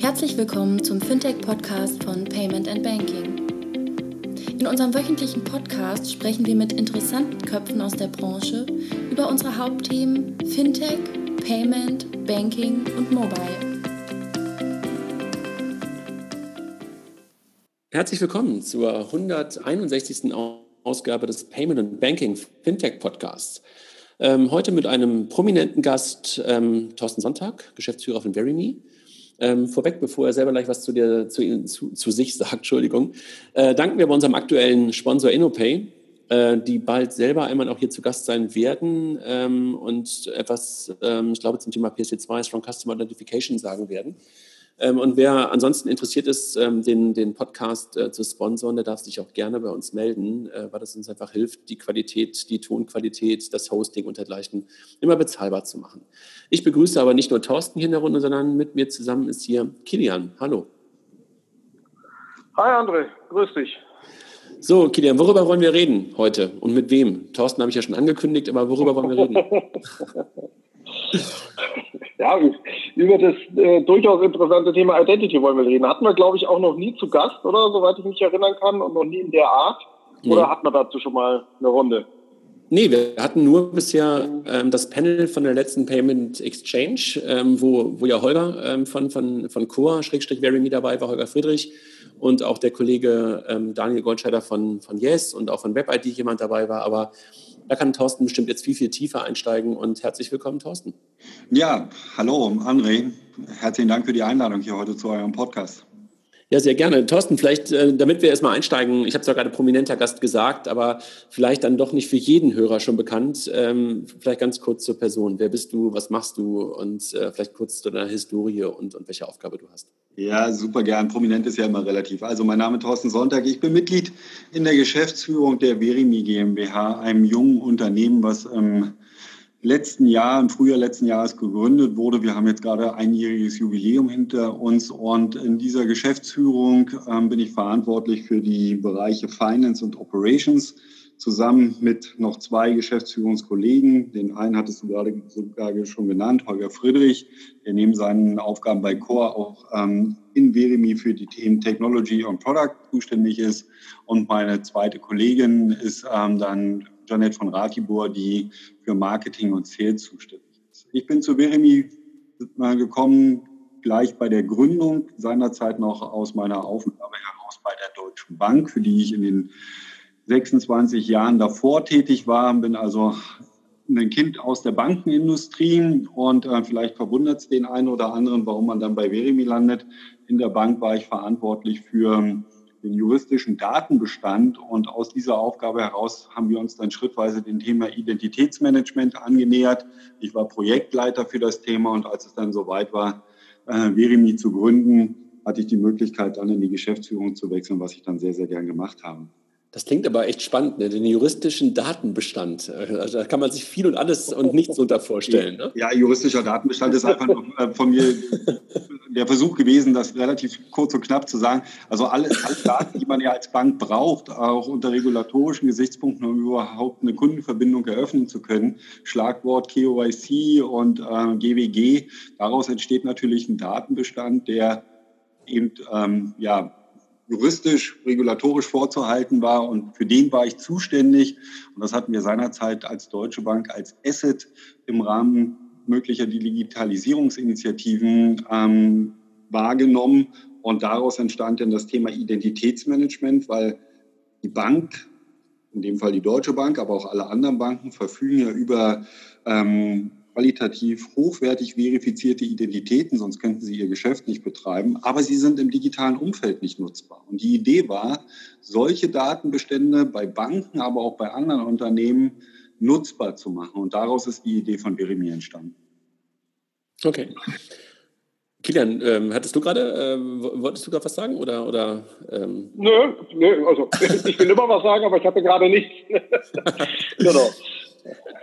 Herzlich willkommen zum Fintech-Podcast von Payment and Banking. In unserem wöchentlichen Podcast sprechen wir mit interessanten Köpfen aus der Branche über unsere Hauptthemen Fintech, Payment, Banking und Mobile. Herzlich willkommen zur 161. Ausgabe des Payment and Banking Fintech Podcasts. Ähm, heute mit einem prominenten Gast, ähm, Thorsten Sonntag, Geschäftsführer von VeryMe. Ähm, vorweg, bevor er selber gleich was zu, dir, zu, zu, zu sich sagt, Entschuldigung, äh, danken wir bei unserem aktuellen Sponsor InnoPay, äh, die bald selber einmal auch hier zu Gast sein werden ähm, und etwas, ähm, ich glaube, zum Thema PSD2, Strong Customer Identification sagen werden. Ähm, und wer ansonsten interessiert ist, ähm, den, den Podcast äh, zu sponsoren, der darf sich auch gerne bei uns melden, äh, weil das uns einfach hilft, die Qualität, die Tonqualität, das Hosting und dergleichen immer bezahlbar zu machen. Ich begrüße aber nicht nur Thorsten hier in der Runde, sondern mit mir zusammen ist hier Kilian. Hallo. Hi André, grüß dich. So, Kilian, worüber wollen wir reden heute und mit wem? Thorsten habe ich ja schon angekündigt, aber worüber wollen wir reden? Ja, über das äh, durchaus interessante Thema Identity wollen wir reden. Hatten wir, glaube ich, auch noch nie zu Gast, oder? Soweit ich mich erinnern kann, und noch nie in der Art. Oder nee. hatten wir dazu schon mal eine Runde? Nee, wir hatten nur bisher ähm, das Panel von der letzten Payment Exchange, ähm, wo, wo ja Holger ähm, von, von, von Core, Schrägstrich Very Me dabei war, Holger Friedrich und auch der Kollege ähm, Daniel Goldscheider von, von Yes und auch von WebID jemand dabei war. Aber da kann Thorsten bestimmt jetzt viel, viel tiefer einsteigen und herzlich willkommen, Thorsten. Ja, hallo André. Herzlichen Dank für die Einladung hier heute zu eurem Podcast. Ja, sehr gerne. Thorsten, vielleicht, äh, damit wir erstmal einsteigen, ich habe zwar gerade prominenter Gast gesagt, aber vielleicht dann doch nicht für jeden Hörer schon bekannt. Ähm, vielleicht ganz kurz zur Person. Wer bist du, was machst du und äh, vielleicht kurz zu deiner Historie und, und welche Aufgabe du hast. Ja, super gern. Prominent ist ja immer relativ. Also mein Name ist Thorsten Sonntag. Ich bin Mitglied in der Geschäftsführung der Verimi GmbH, einem jungen Unternehmen, was ähm, letzten Jahr, im Frühjahr letzten Jahres gegründet wurde. Wir haben jetzt gerade einjähriges Jubiläum hinter uns und in dieser Geschäftsführung ähm, bin ich verantwortlich für die Bereiche Finance und Operations zusammen mit noch zwei Geschäftsführungskollegen. Den einen hattest du gerade sogar schon genannt, Holger Friedrich, der neben seinen Aufgaben bei Core auch ähm, in Verimi für die Themen Technology und Product zuständig ist. Und meine zweite Kollegin ist ähm, dann Janet von Ratibor, die für Marketing und Sales zuständig ist. Ich bin zu Veremi gekommen, gleich bei der Gründung, seinerzeit noch aus meiner Aufgabe heraus bei der Deutschen Bank, für die ich in den 26 Jahren davor tätig war, bin also ein Kind aus der Bankenindustrie und äh, vielleicht verwundert es den einen oder anderen, warum man dann bei Verimi landet. In der Bank war ich verantwortlich für den juristischen Datenbestand. Und aus dieser Aufgabe heraus haben wir uns dann schrittweise dem Thema Identitätsmanagement angenähert. Ich war Projektleiter für das Thema und als es dann soweit war, äh, Verimi zu gründen, hatte ich die Möglichkeit, dann in die Geschäftsführung zu wechseln, was ich dann sehr, sehr gern gemacht habe. Das klingt aber echt spannend, ne? den juristischen Datenbestand. Also da kann man sich viel und alles und nichts unter vorstellen. Ne? Ja, juristischer Datenbestand ist einfach äh, von mir der Versuch gewesen, das relativ kurz und knapp zu sagen. Also alle, alle Daten, die man ja als Bank braucht, auch unter regulatorischen Gesichtspunkten, um überhaupt eine Kundenverbindung eröffnen zu können. Schlagwort KYC und äh, GWG. Daraus entsteht natürlich ein Datenbestand, der eben ähm, ja, juristisch, regulatorisch vorzuhalten war. Und für den war ich zuständig. Und das hatten wir seinerzeit als Deutsche Bank als Asset im Rahmen möglicher Digitalisierungsinitiativen ähm, wahrgenommen. Und daraus entstand dann das Thema Identitätsmanagement, weil die Bank, in dem Fall die Deutsche Bank, aber auch alle anderen Banken, verfügen ja über ähm, qualitativ hochwertig verifizierte Identitäten, sonst könnten sie ihr Geschäft nicht betreiben, aber sie sind im digitalen Umfeld nicht nutzbar. Und die Idee war, solche Datenbestände bei Banken, aber auch bei anderen Unternehmen nutzbar zu machen. Und daraus ist die Idee von Verimi entstanden. Okay. Kilian, ähm, hattest du gerade, äh, wolltest du gerade was sagen oder? oder ähm? Nö, nö, also ich will immer was sagen, aber ich hatte gerade nichts. genau.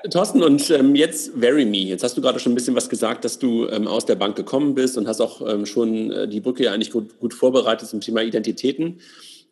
Thorsten, und ähm, jetzt VeryMe. Jetzt hast du gerade schon ein bisschen was gesagt, dass du ähm, aus der Bank gekommen bist und hast auch ähm, schon äh, die Brücke ja eigentlich gut, gut, vorbereitet zum Thema Identitäten.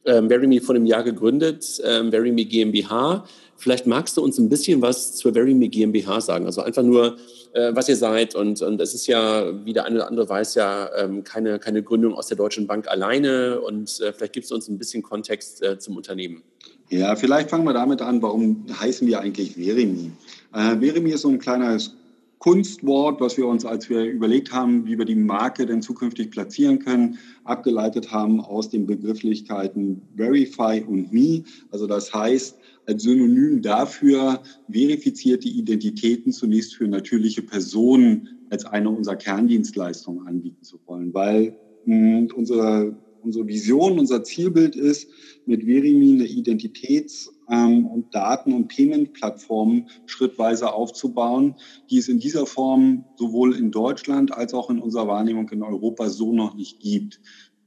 Ähm, VeryMe vor einem Jahr gegründet, ähm, VeryMe GmbH. Vielleicht magst du uns ein bisschen was zur VeryMe GmbH sagen. Also einfach nur, äh, was ihr seid. Und, und es ist ja, wie der eine oder andere weiß, ja ähm, keine, keine Gründung aus der Deutschen Bank alleine. Und äh, vielleicht gibst du uns ein bisschen Kontext äh, zum Unternehmen. Ja, vielleicht fangen wir damit an, warum heißen wir eigentlich Verimi? Äh, Verimi ist so ein kleines Kunstwort, was wir uns, als wir überlegt haben, wie wir die Marke denn zukünftig platzieren können, abgeleitet haben aus den Begrifflichkeiten Verify und Me. Also das heißt, als Synonym dafür verifizierte Identitäten zunächst für natürliche Personen als eine unserer Kerndienstleistungen anbieten zu wollen, weil mh, hm, unsere, unsere Vision, unser Zielbild ist, mit Verimi eine Identitäts- ähm, und Daten- und Payment-Plattformen schrittweise aufzubauen, die es in dieser Form sowohl in Deutschland als auch in unserer Wahrnehmung in Europa so noch nicht gibt.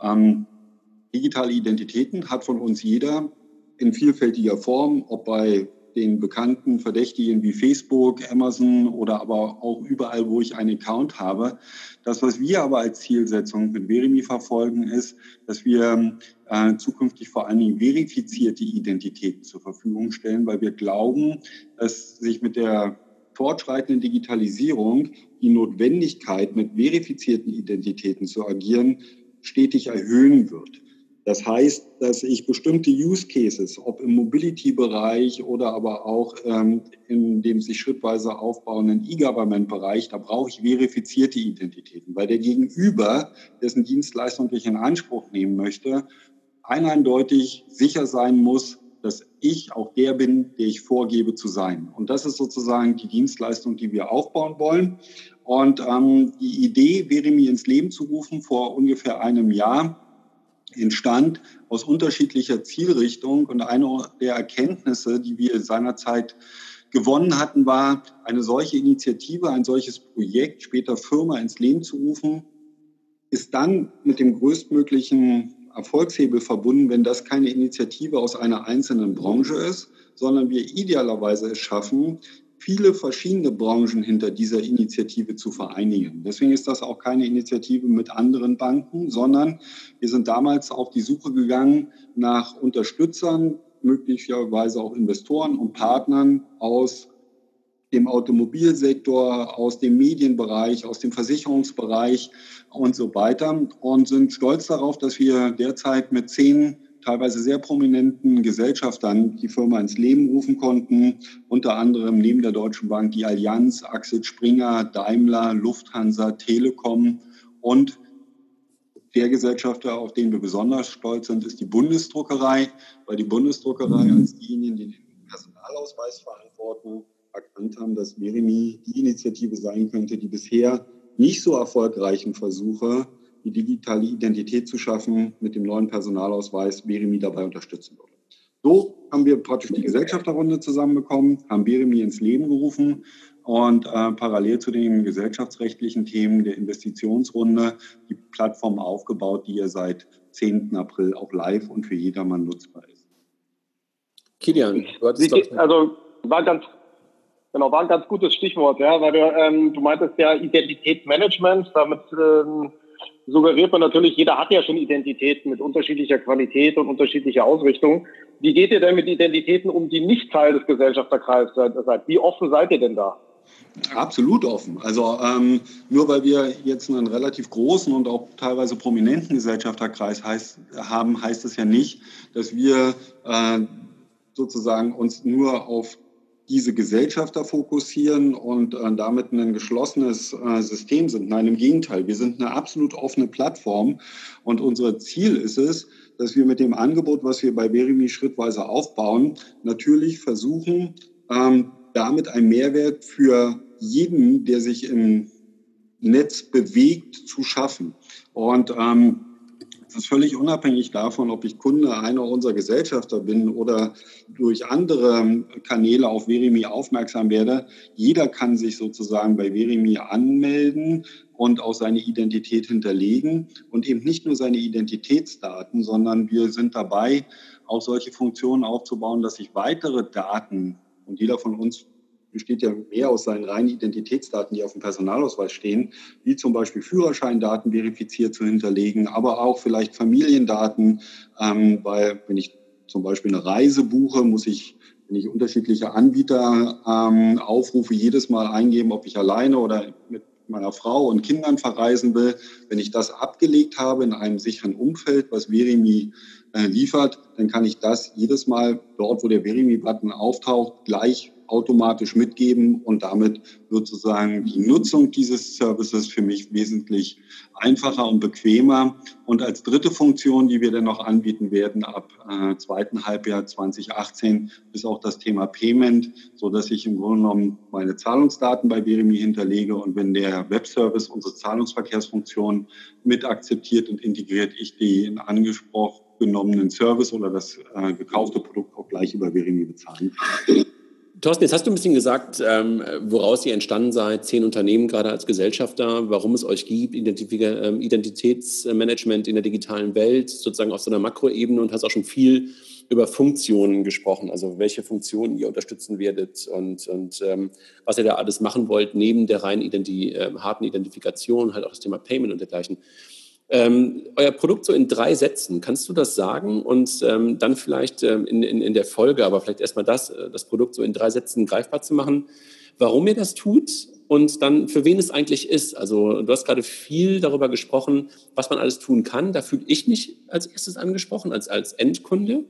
Ähm, digitale Identitäten hat von uns jeder in vielfältiger Form, ob bei den bekannten Verdächtigen wie Facebook, Amazon oder aber auch überall, wo ich einen Account habe. Das, was wir aber als Zielsetzung mit Verimi verfolgen, ist, dass wir äh, zukünftig vor allen Dingen verifizierte Identitäten zur Verfügung stellen, weil wir glauben, dass sich mit der fortschreitenden Digitalisierung die Notwendigkeit, mit verifizierten Identitäten zu agieren, stetig erhöhen wird. Das heißt, dass ich bestimmte Use Cases, ob im Mobility-Bereich oder aber auch ähm, in dem sich schrittweise aufbauenden E-Government-Bereich, da brauche ich verifizierte Identitäten, weil der Gegenüber, dessen Dienstleistung ich in Anspruch nehmen möchte, eindeutig sicher sein muss, dass ich auch der bin, der ich vorgebe zu sein. Und das ist sozusagen die Dienstleistung, die wir aufbauen wollen. Und ähm, die Idee wäre mir ins Leben zu rufen vor ungefähr einem Jahr entstand aus unterschiedlicher Zielrichtung. Und eine der Erkenntnisse, die wir seinerzeit gewonnen hatten, war, eine solche Initiative, ein solches Projekt, später Firma ins Leben zu rufen, ist dann mit dem größtmöglichen Erfolgshebel verbunden, wenn das keine Initiative aus einer einzelnen Branche ist, sondern wir idealerweise es schaffen, viele verschiedene Branchen hinter dieser Initiative zu vereinigen. Deswegen ist das auch keine Initiative mit anderen Banken, sondern wir sind damals auf die Suche gegangen nach Unterstützern, möglicherweise auch Investoren und Partnern aus dem Automobilsektor, aus dem Medienbereich, aus dem Versicherungsbereich und so weiter und sind stolz darauf, dass wir derzeit mit zehn teilweise sehr prominenten Gesellschaftern die Firma ins Leben rufen konnten. Unter anderem neben der Deutschen Bank die Allianz, Axel Springer, Daimler, Lufthansa, Telekom und der Gesellschafter, auf den wir besonders stolz sind, ist die Bundesdruckerei, weil die Bundesdruckerei als diejenigen, die den Personalausweis verantworten, erkannt haben, dass Verimi die Initiative sein könnte, die bisher nicht so erfolgreichen Versuche die digitale Identität zu schaffen, mit dem neuen Personalausweis Beremi dabei unterstützen würde. So haben wir praktisch die Gesellschafterrunde zusammenbekommen, haben Beremi ins Leben gerufen und äh, parallel zu den gesellschaftsrechtlichen Themen der Investitionsrunde die Plattform aufgebaut, die ja seit 10. April auch live und für jedermann nutzbar ist. Kilian, du hattest doch... Also war ganz, genau, war ein ganz gutes Stichwort, ja, weil du, ähm, du meintest ja Identitätsmanagement, damit ähm, suggeriert man natürlich, jeder hat ja schon Identitäten mit unterschiedlicher Qualität und unterschiedlicher Ausrichtung. Wie geht ihr denn mit Identitäten um, die nicht Teil des Gesellschafterkreises seid? Wie offen seid ihr denn da? Absolut offen. Also ähm, nur weil wir jetzt einen relativ großen und auch teilweise prominenten Gesellschafterkreis heißt, haben, heißt es ja nicht, dass wir äh, sozusagen uns nur auf diese Gesellschafter fokussieren und äh, damit ein geschlossenes äh, System sind. Nein, im Gegenteil, wir sind eine absolut offene Plattform und unser Ziel ist es, dass wir mit dem Angebot, was wir bei Verimi schrittweise aufbauen, natürlich versuchen, ähm, damit einen Mehrwert für jeden, der sich im Netz bewegt, zu schaffen. Und ähm, das ist völlig unabhängig davon, ob ich Kunde einer unserer Gesellschafter bin oder durch andere Kanäle auf Verimi aufmerksam werde. Jeder kann sich sozusagen bei Verimi anmelden und auch seine Identität hinterlegen und eben nicht nur seine Identitätsdaten, sondern wir sind dabei, auch solche Funktionen aufzubauen, dass sich weitere Daten und jeder von uns besteht ja mehr aus seinen reinen Identitätsdaten, die auf dem Personalausweis stehen, wie zum Beispiel Führerscheindaten verifiziert zu hinterlegen, aber auch vielleicht Familiendaten, ähm, weil wenn ich zum Beispiel eine Reise buche, muss ich Wenn ich unterschiedliche Anbieter ähm, aufrufe, jedes Mal eingeben, ob ich alleine oder mit meiner Frau und Kindern verreisen will, wenn ich das abgelegt habe in einem sicheren Umfeld, was Verimi äh, liefert, dann kann ich das jedes Mal dort, wo der Verimi-Button auftaucht, gleich automatisch mitgeben und damit wird sozusagen die Nutzung dieses Services für mich wesentlich einfacher und bequemer. Und als dritte Funktion, die wir dann noch anbieten werden ab äh, zweiten Halbjahr 2018, ist auch das Thema Payment, so dass ich im Grunde genommen meine Zahlungsdaten bei Verimi hinterlege und wenn der Webservice unsere Zahlungsverkehrsfunktion mit akzeptiert und integriert, ich den angesprochen genommenen Service oder das äh, gekaufte Produkt auch gleich über Verimi bezahlen kann. Thorsten, jetzt hast du ein bisschen gesagt, ähm, woraus ihr entstanden seid, zehn Unternehmen gerade als Gesellschafter, warum es euch gibt, ähm, Identitätsmanagement in der digitalen Welt, sozusagen auf so einer Makroebene und hast auch schon viel über Funktionen gesprochen, also welche Funktionen ihr unterstützen werdet und, und ähm, was ihr da alles machen wollt, neben der reinen Identi äh, harten Identifikation, halt auch das Thema Payment und dergleichen. Ähm, euer Produkt so in drei Sätzen, kannst du das sagen und ähm, dann vielleicht ähm, in, in, in der Folge, aber vielleicht erstmal das, äh, das Produkt so in drei Sätzen greifbar zu machen, warum ihr das tut und dann für wen es eigentlich ist. Also du hast gerade viel darüber gesprochen, was man alles tun kann. Da fühle ich mich als erstes angesprochen, als, als Endkunde.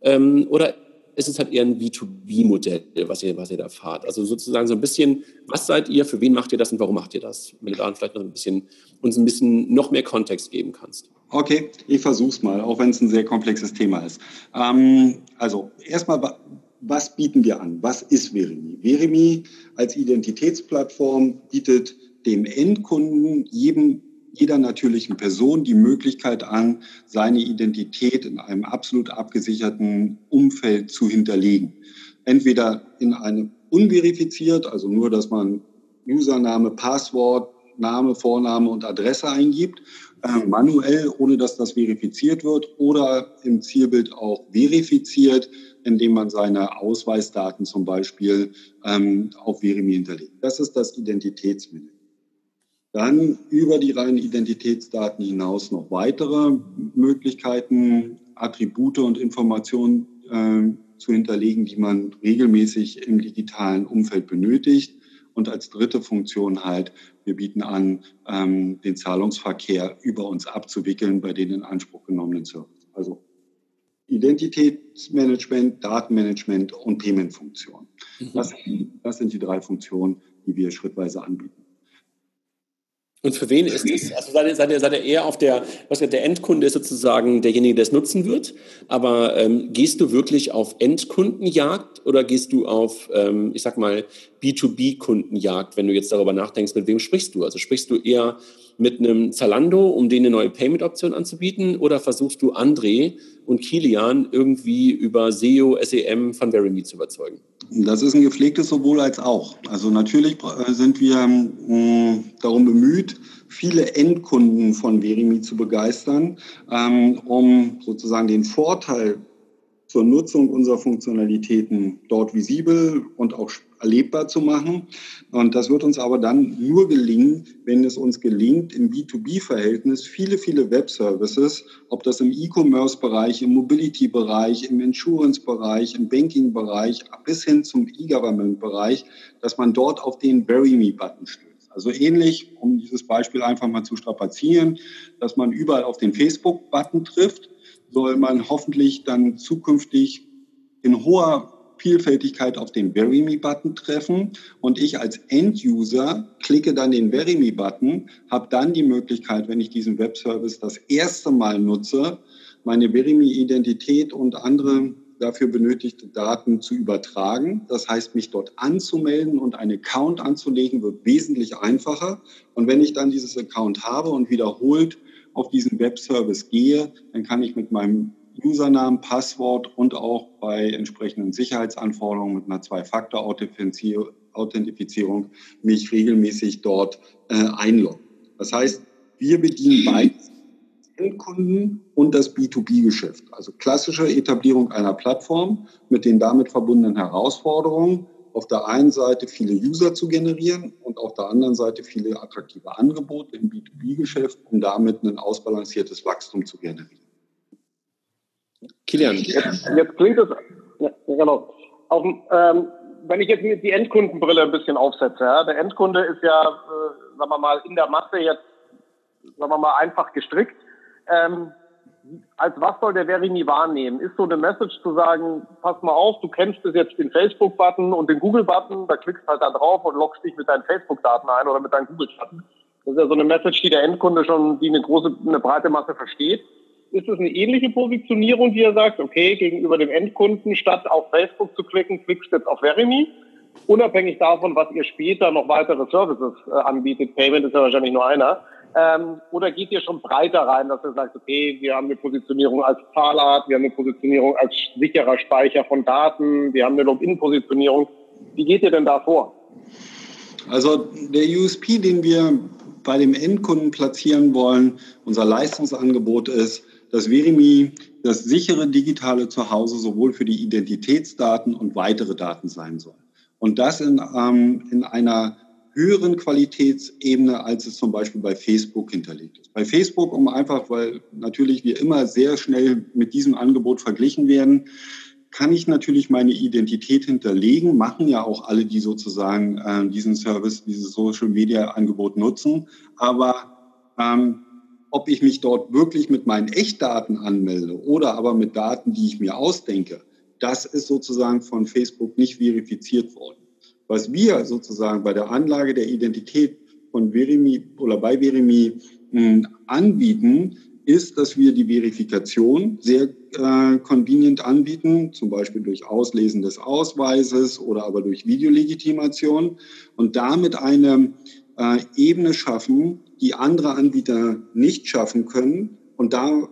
Ähm, oder ist es halt eher ein B2B-Modell, was ihr, was ihr da fahrt. Also sozusagen so ein bisschen, was seid ihr, für wen macht ihr das und warum macht ihr das? Wenn du da vielleicht noch ein bisschen, uns ein bisschen noch mehr Kontext geben kannst. Okay, ich versuche es mal, auch wenn es ein sehr komplexes Thema ist. Ähm, also erstmal, was bieten wir an? Was ist Verimi? Verimi als Identitätsplattform bietet dem Endkunden, jedem jeder natürlichen Person die Möglichkeit an, seine Identität in einem absolut abgesicherten Umfeld zu hinterlegen. Entweder in einem unverifiziert, also nur, dass man Username, Passwort, Name, Vorname und Adresse eingibt, äh, manuell, ohne dass das verifiziert wird, oder im Zielbild auch verifiziert, indem man seine Ausweisdaten zum Beispiel ähm, auf Verimi hinterlegt. Das ist das Identitätsmanagement. Dann über die reinen Identitätsdaten hinaus noch weitere Möglichkeiten, Attribute und Informationen äh, zu hinterlegen, die man regelmäßig im digitalen Umfeld benötigt. Und als dritte Funktion halt, wir bieten an, ähm, den Zahlungsverkehr über uns abzuwickeln bei den in Anspruch genommenen Services. Also Identitätsmanagement, Datenmanagement und Payment-Funktion. Mhm. Das, das sind die drei Funktionen, die wir schrittweise anbieten. Und für wen ist es? Also seid ihr, seid ihr, seid ihr eher auf der, was der Endkunde ist sozusagen derjenige, der es nutzen wird. Aber ähm, gehst du wirklich auf Endkundenjagd oder gehst du auf, ähm, ich sag mal, B2B-Kundenjagd, wenn du jetzt darüber nachdenkst, mit wem sprichst du? Also sprichst du eher mit einem Zalando, um denen eine neue Payment-Option anzubieten? Oder versuchst du André und Kilian irgendwie über SEO, SEM von Verimi zu überzeugen? Das ist ein gepflegtes sowohl als auch. Also natürlich äh, sind wir äh, darum bemüht, viele Endkunden von Verimi zu begeistern, ähm, um sozusagen den Vorteil zur Nutzung unserer Funktionalitäten dort visibel und auch erlebbar zu machen. Und das wird uns aber dann nur gelingen, wenn es uns gelingt, im B2B-Verhältnis viele, viele Web-Services, ob das im E-Commerce-Bereich, im Mobility-Bereich, im Insurance-Bereich, im Banking-Bereich bis hin zum E-Government-Bereich, dass man dort auf den Bury Me-Button stößt. Also ähnlich, um dieses Beispiel einfach mal zu strapazieren, dass man überall auf den Facebook-Button trifft soll man hoffentlich dann zukünftig in hoher Vielfältigkeit auf den Bury Me-Button treffen und ich als End-User klicke dann den Bury Me-Button, habe dann die Möglichkeit, wenn ich diesen Webservice das erste Mal nutze, meine Bury Me-Identität und andere dafür benötigte Daten zu übertragen. Das heißt, mich dort anzumelden und einen Account anzulegen, wird wesentlich einfacher. Und wenn ich dann dieses Account habe und wiederholt auf diesen Webservice gehe, dann kann ich mit meinem Usernamen, Passwort und auch bei entsprechenden Sicherheitsanforderungen mit einer Zwei-Faktor-Authentifizierung mich regelmäßig dort äh, einloggen. Das heißt, wir bedienen beides, Endkunden und das B2B-Geschäft. Also klassische Etablierung einer Plattform mit den damit verbundenen Herausforderungen auf der einen Seite viele User zu generieren und auf der anderen Seite viele attraktive Angebote im B2B-Geschäft, um damit ein ausbalanciertes Wachstum zu generieren. Kilian. Jetzt, jetzt klingt es, ja, genau. auf, ähm, wenn ich jetzt die Endkundenbrille ein bisschen aufsetze, ja, der Endkunde ist ja, äh, sagen wir mal, in der Masse jetzt, sagen wir mal, einfach gestrickt. Ähm, als was soll der Verimi wahrnehmen? Ist so eine Message zu sagen, pass mal auf, du kennst bis jetzt den Facebook-Button und den Google-Button, da klickst halt da drauf und loggst dich mit deinen Facebook-Daten ein oder mit deinen Google-Daten. Das ist ja so eine Message, die der Endkunde schon, die eine große, eine breite Masse versteht. Ist es eine ähnliche Positionierung, die er sagt, okay, gegenüber dem Endkunden, statt auf Facebook zu klicken, klickst du jetzt auf Verimi? Unabhängig davon, was ihr später noch weitere Services äh, anbietet, Payment ist ja wahrscheinlich nur einer, ähm, oder geht ihr schon breiter rein, dass ihr sagt, okay, wir haben eine Positionierung als Zahlart, wir haben eine Positionierung als sicherer Speicher von Daten, wir haben eine Login-Positionierung. Wie geht ihr denn da vor? Also der USP, den wir bei dem Endkunden platzieren wollen, unser Leistungsangebot ist, dass Verimi das sichere digitale Zuhause sowohl für die Identitätsdaten und weitere Daten sein soll. Und das in, ähm, in einer höheren Qualitätsebene, als es zum Beispiel bei Facebook hinterlegt ist. Bei Facebook, um einfach, weil natürlich wir immer sehr schnell mit diesem Angebot verglichen werden, kann ich natürlich meine Identität hinterlegen, machen ja auch alle, die sozusagen äh, diesen Service, dieses Social Media Angebot nutzen. Aber ähm, ob ich mich dort wirklich mit meinen Echtdaten anmelde oder aber mit Daten, die ich mir ausdenke, das ist sozusagen von Facebook nicht verifiziert worden. Was wir sozusagen bei der Anlage der Identität von Verimi oder bei Verimi hm, anbieten, ist, dass wir die Verifikation sehr äh, convenient anbieten, zum Beispiel durch Auslesen des Ausweises oder aber durch Videolegitimation und damit eine äh, Ebene schaffen, die andere Anbieter nicht schaffen können und da,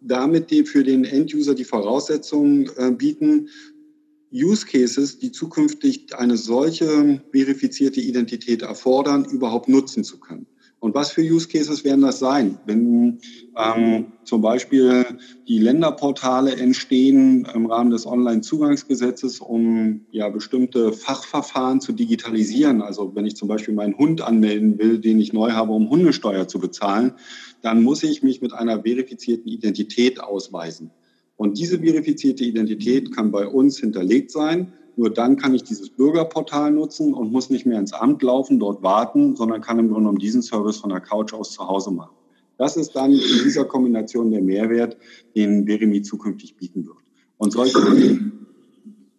damit die für den Enduser die Voraussetzungen äh, bieten, Use Cases, die zukünftig eine solche verifizierte Identität erfordern, überhaupt nutzen zu können. Und was für Use Cases werden das sein? Wenn ähm, zum Beispiel die Länderportale entstehen im Rahmen des Onlinezugangsgesetzes, um ja bestimmte Fachverfahren zu digitalisieren. Also wenn ich zum Beispiel meinen Hund anmelden will, den ich neu habe, um Hundesteuer zu bezahlen, dann muss ich mich mit einer verifizierten Identität ausweisen. Und diese verifizierte Identität kann bei uns hinterlegt sein. Nur dann kann ich dieses Bürgerportal nutzen und muss nicht mehr ins Amt laufen, dort warten, sondern kann im Grunde genommen diesen Service von der Couch aus zu Hause machen. Das ist dann in dieser Kombination der Mehrwert, den Verimi zukünftig bieten wird. Und solche,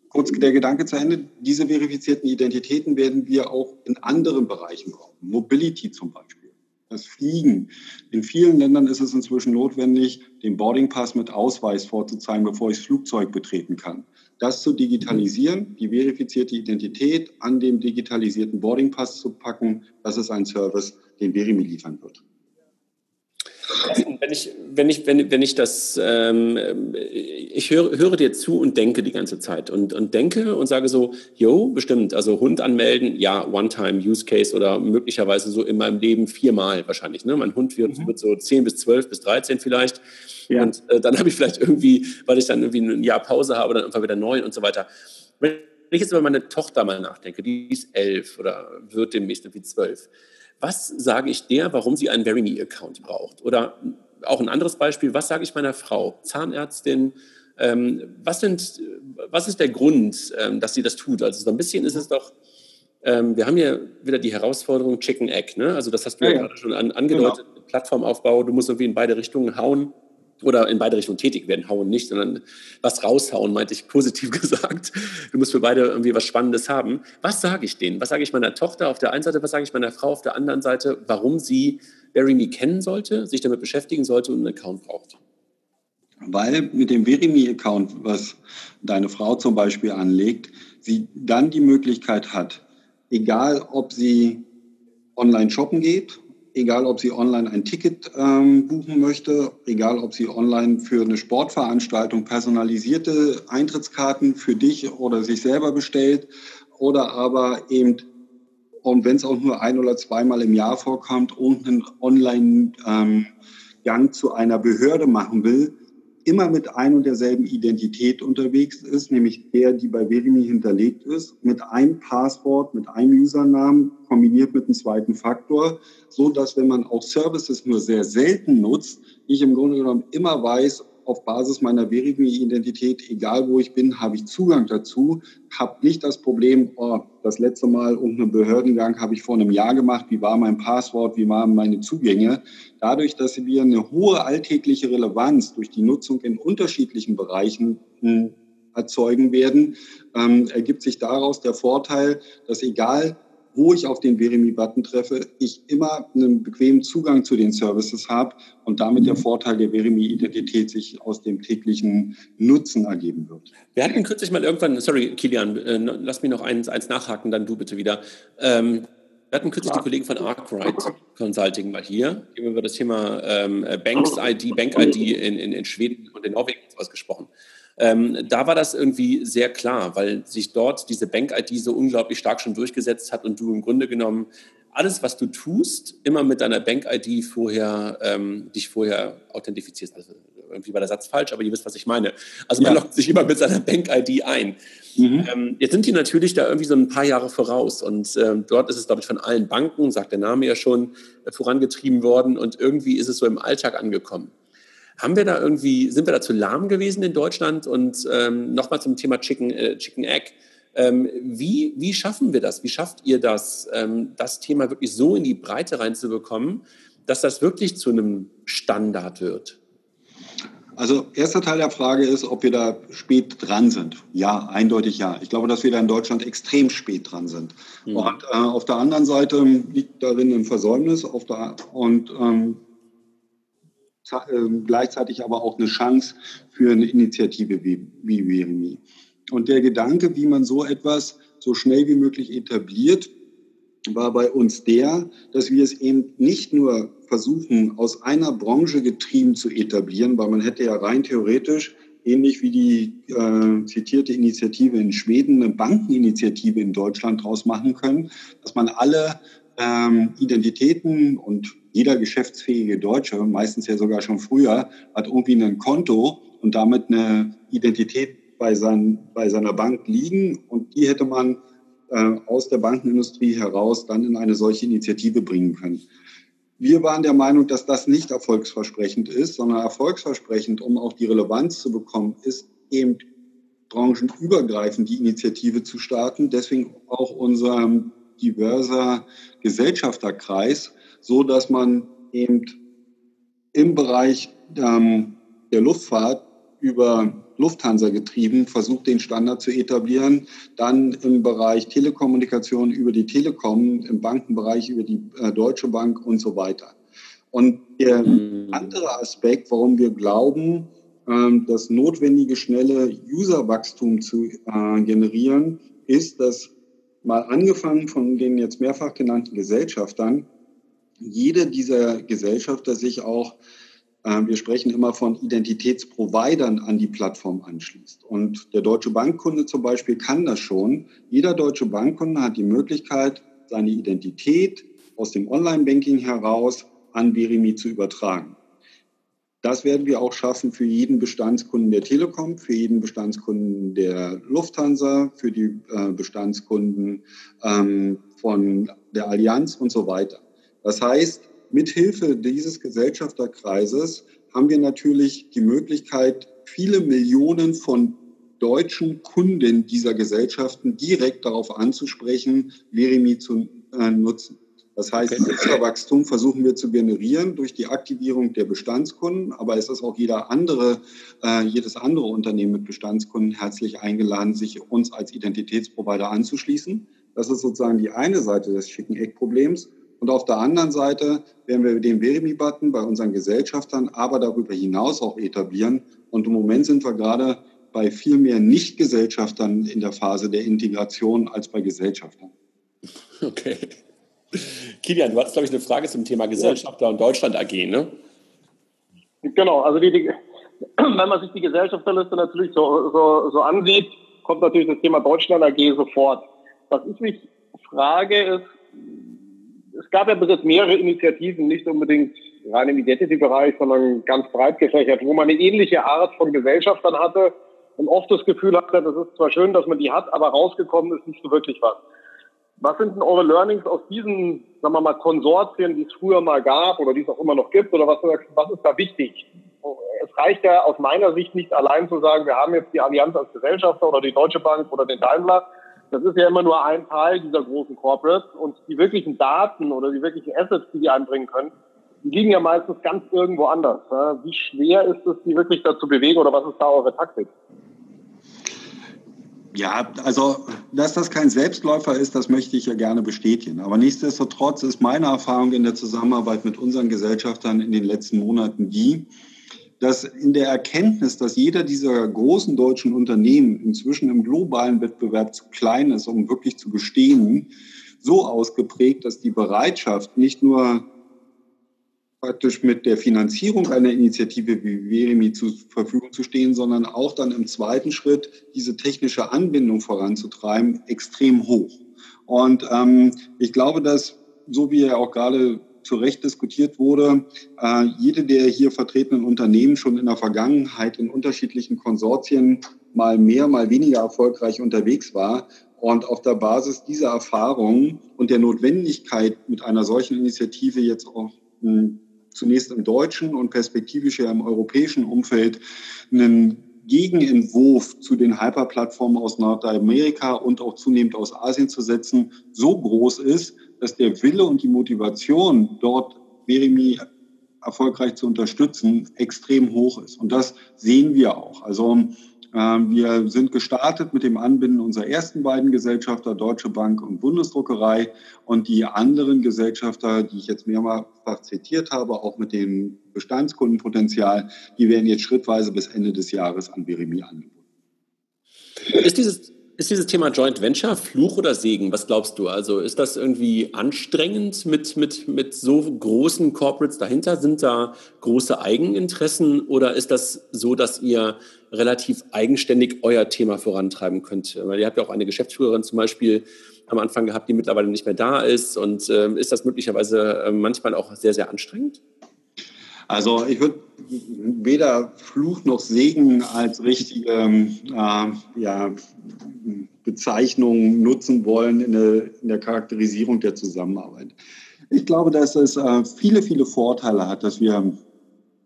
kurz der Gedanke zu Ende, diese verifizierten Identitäten werden wir auch in anderen Bereichen brauchen. Mobility zum Beispiel das Fliegen. In vielen Ländern ist es inzwischen notwendig, den Boarding Pass mit Ausweis vorzuzeigen, bevor ich das Flugzeug betreten kann. Das zu digitalisieren, die verifizierte Identität an dem digitalisierten Boarding Pass zu packen, das ist ein Service, den Verimi liefern wird. Wenn ich, wenn ich, wenn, wenn ich das, ähm, ich höre, höre dir zu und denke die ganze Zeit und, und denke und sage so, jo, bestimmt, also Hund anmelden, ja, One-Time-Use-Case oder möglicherweise so in meinem Leben viermal wahrscheinlich. Ne? Mein Hund wird, mhm. wird so 10 bis 12 bis 13 vielleicht. Ja. Und äh, dann habe ich vielleicht irgendwie, weil ich dann irgendwie ein Jahr Pause habe, dann einfach wieder neun und so weiter. Wenn ich jetzt über meine Tochter mal nachdenke, die ist elf oder wird demnächst irgendwie zwölf was sage ich der, warum sie einen VeryMe-Account braucht? Oder auch ein anderes Beispiel, was sage ich meiner Frau, Zahnärztin, ähm, was, sind, was ist der Grund, ähm, dass sie das tut? Also so ein bisschen ist es doch, ähm, wir haben hier wieder die Herausforderung Chicken Egg, ne? also das hast du ja, ja gerade schon an, angedeutet, genau. Plattformaufbau, du musst irgendwie in beide Richtungen hauen oder in beide Richtungen tätig werden, hauen nicht, sondern was raushauen, meinte ich positiv gesagt. Du musst für beide irgendwie was Spannendes haben. Was sage ich denen? Was sage ich meiner Tochter auf der einen Seite, was sage ich meiner Frau auf der anderen Seite, warum sie Verimi kennen sollte, sich damit beschäftigen sollte und einen Account braucht? Weil mit dem Verimi-Account, was deine Frau zum Beispiel anlegt, sie dann die Möglichkeit hat, egal ob sie online shoppen geht egal ob sie online ein Ticket ähm, buchen möchte, egal ob sie online für eine Sportveranstaltung personalisierte Eintrittskarten für dich oder sich selber bestellt oder aber eben, und wenn es auch nur ein oder zweimal im Jahr vorkommt, und einen Online-Gang ähm, zu einer Behörde machen will, immer mit ein und derselben Identität unterwegs ist, nämlich der, die bei Verimi hinterlegt ist, mit einem Passwort, mit einem Usernamen, kombiniert mit einem zweiten Faktor, so dass wenn man auch Services nur sehr selten nutzt, ich im Grunde genommen immer weiß, auf Basis meiner Verify-Identität, egal wo ich bin, habe ich Zugang dazu, habe nicht das Problem, oh, das letzte Mal irgendeinen Behördengang habe ich vor einem Jahr gemacht, wie war mein Passwort, wie waren meine Zugänge. Dadurch, dass wir eine hohe alltägliche Relevanz durch die Nutzung in unterschiedlichen Bereichen hm, erzeugen werden, ähm, ergibt sich daraus der Vorteil, dass egal wo ich auf den Verimi-Button treffe, ich immer einen bequemen Zugang zu den Services habe und damit der mhm. Vorteil der Verimi-Identität sich aus dem täglichen Nutzen ergeben wird. Wir hatten kürzlich mal irgendwann, sorry Kilian, äh, lass mich noch eins, eins nachhaken, dann du bitte wieder. Ähm, wir hatten kürzlich die Kollegen von Arkwright Consulting mal hier, über das Thema ähm, Banks ID, Bank ID in, in, in Schweden und in Norwegen was gesprochen. Ähm, da war das irgendwie sehr klar, weil sich dort diese Bank-ID so unglaublich stark schon durchgesetzt hat und du im Grunde genommen alles, was du tust, immer mit deiner Bank-ID vorher, ähm, dich vorher authentifizierst. Also irgendwie war der Satz falsch, aber ihr wisst, was ich meine. Also man ja. loggt sich immer mit seiner Bank-ID ein. Mhm. Ähm, jetzt sind die natürlich da irgendwie so ein paar Jahre voraus und ähm, dort ist es, glaube ich, von allen Banken, sagt der Name ja schon, äh, vorangetrieben worden und irgendwie ist es so im Alltag angekommen. Haben wir da irgendwie, sind wir da zu lahm gewesen in Deutschland? Und ähm, nochmal zum Thema Chicken, äh, Chicken Egg. Ähm, wie, wie schaffen wir das? Wie schafft ihr das, ähm, das Thema wirklich so in die Breite reinzubekommen, dass das wirklich zu einem Standard wird? Also erster Teil der Frage ist, ob wir da spät dran sind. Ja, eindeutig ja. Ich glaube, dass wir da in Deutschland extrem spät dran sind. Mhm. Und äh, auf der anderen Seite liegt darin ein Versäumnis der, und ähm, gleichzeitig aber auch eine Chance für eine Initiative wie, wie Verimi. Und der Gedanke, wie man so etwas so schnell wie möglich etabliert, war bei uns der, dass wir es eben nicht nur versuchen, aus einer Branche getrieben zu etablieren, weil man hätte ja rein theoretisch, ähnlich wie die äh, zitierte Initiative in Schweden, eine Bankeninitiative in Deutschland draus machen können, dass man alle ähm, Identitäten und jeder geschäftsfähige Deutsche, meistens ja sogar schon früher, hat irgendwie ein Konto und damit eine Identität bei, sein, bei seiner Bank liegen und die hätte man äh, aus der Bankenindustrie heraus dann in eine solche Initiative bringen können. Wir waren der Meinung, dass das nicht erfolgsversprechend ist, sondern erfolgsversprechend, um auch die Relevanz zu bekommen, ist eben branchenübergreifend die Initiative zu starten. Deswegen auch unser diverser Gesellschafterkreis, so dass man eben im Bereich ähm, der Luftfahrt über Lufthansa getrieben versucht, den Standard zu etablieren. Dann im Bereich Telekommunikation über die Telekom, im Bankenbereich über die äh, Deutsche Bank und so weiter. Und der mhm. andere Aspekt, warum wir glauben, äh, das notwendige schnelle Userwachstum zu äh, generieren, ist, dass mal angefangen von den jetzt mehrfach genannten Gesellschaftern, jede dieser Gesellschafter sich auch, äh, wir sprechen immer von Identitätsprovidern an die Plattform anschließt. Und der Deutsche Bankkunde zum Beispiel kann das schon. Jeder deutsche Bankkunde hat die Möglichkeit, seine Identität aus dem Online-Banking heraus an Verimi zu übertragen. Das werden wir auch schaffen für jeden Bestandskunden der Telekom, für jeden Bestandskunden der Lufthansa, für die äh, Bestandskunden ähm, von der Allianz und so weiter. Das heißt, mithilfe dieses Gesellschafterkreises haben wir natürlich die Möglichkeit, viele Millionen von deutschen Kunden dieser Gesellschaften direkt darauf anzusprechen, Verimi zu äh, nutzen. Das heißt, okay. Nutzerwachstum versuchen wir zu generieren durch die Aktivierung der Bestandskunden, aber es ist auch jeder andere, äh, jedes andere Unternehmen mit Bestandskunden herzlich eingeladen, sich uns als Identitätsprovider anzuschließen. Das ist sozusagen die eine Seite des schicken Eck-Problems. Und auf der anderen Seite werden wir den Verimi-Button bei unseren Gesellschaftern aber darüber hinaus auch etablieren. Und im Moment sind wir gerade bei viel mehr Nicht-Gesellschaftern in der Phase der Integration als bei Gesellschaftern. Okay. Kilian, du hattest, glaube ich, eine Frage zum Thema Gesellschafter und Deutschland AG, ne? Genau, also die, die, wenn man sich die Gesellschafterliste natürlich so, so, so ansieht, kommt natürlich das Thema Deutschland AG sofort. Was ich mich frage, ist, es gab ja bis jetzt mehrere Initiativen, nicht unbedingt rein im Identity-Bereich, sondern ganz breit gefächert, wo man eine ähnliche Art von Gesellschaftern hatte und oft das Gefühl hatte, das ist zwar schön, dass man die hat, aber rausgekommen ist nicht so wirklich was. Was sind denn eure Learnings aus diesen, sagen wir mal, Konsortien, die es früher mal gab oder die es auch immer noch gibt? Oder was, was ist da wichtig? es reicht ja aus meiner Sicht nicht allein zu sagen, wir haben jetzt die Allianz als Gesellschafter oder die Deutsche Bank oder den Daimler. Das ist ja immer nur ein Teil dieser großen Corporates und die wirklichen Daten oder die wirklichen Assets, die die einbringen können, die liegen ja meistens ganz irgendwo anders. Wie schwer ist es, die wirklich dazu bewegen oder was ist da eure Taktik? Ja, also dass das kein Selbstläufer ist, das möchte ich ja gerne bestätigen. Aber nichtsdestotrotz ist meine Erfahrung in der Zusammenarbeit mit unseren Gesellschaftern in den letzten Monaten die, dass in der Erkenntnis, dass jeder dieser großen deutschen Unternehmen inzwischen im globalen Wettbewerb zu klein ist, um wirklich zu bestehen, so ausgeprägt, dass die Bereitschaft nicht nur praktisch mit der Finanzierung einer Initiative wie Veremi zur Verfügung zu stehen, sondern auch dann im zweiten Schritt diese technische Anbindung voranzutreiben, extrem hoch. Und ähm, ich glaube, dass, so wie er auch gerade zu Recht diskutiert wurde, äh, jede der hier vertretenen Unternehmen schon in der Vergangenheit in unterschiedlichen Konsortien mal mehr, mal weniger erfolgreich unterwegs war. Und auf der Basis dieser Erfahrung und der Notwendigkeit, mit einer solchen Initiative jetzt auch hm, zunächst im deutschen und perspektivisch ja im europäischen Umfeld einen Gegenentwurf zu den Hyperplattformen aus Nordamerika und auch zunehmend aus Asien zu setzen, so groß ist, dass der Wille und die Motivation, dort Verimi erfolgreich zu unterstützen, extrem hoch ist. Und das sehen wir auch. Also ähm, wir sind gestartet mit dem Anbinden unserer ersten beiden Gesellschafter, Deutsche Bank und Bundesdruckerei. Und die anderen Gesellschafter, die ich jetzt mehrfach zitiert habe, auch mit dem Bestandskundenpotenzial, die werden jetzt schrittweise bis Ende des Jahres an Beremi angeboten. Ist dieses ist dieses Thema Joint Venture Fluch oder Segen? Was glaubst du? Also ist das irgendwie anstrengend mit, mit, mit so großen Corporates dahinter? Sind da große Eigeninteressen oder ist das so, dass ihr relativ eigenständig euer Thema vorantreiben könnt? Weil ihr habt ja auch eine Geschäftsführerin zum Beispiel am Anfang gehabt, die mittlerweile nicht mehr da ist. Und äh, ist das möglicherweise äh, manchmal auch sehr, sehr anstrengend? Also ich würde weder Fluch noch Segen als richtige äh, ja, Bezeichnung nutzen wollen in der, in der, Charakterisierung der Zusammenarbeit. Ich glaube, dass es äh, viele, viele Vorteile hat, dass wir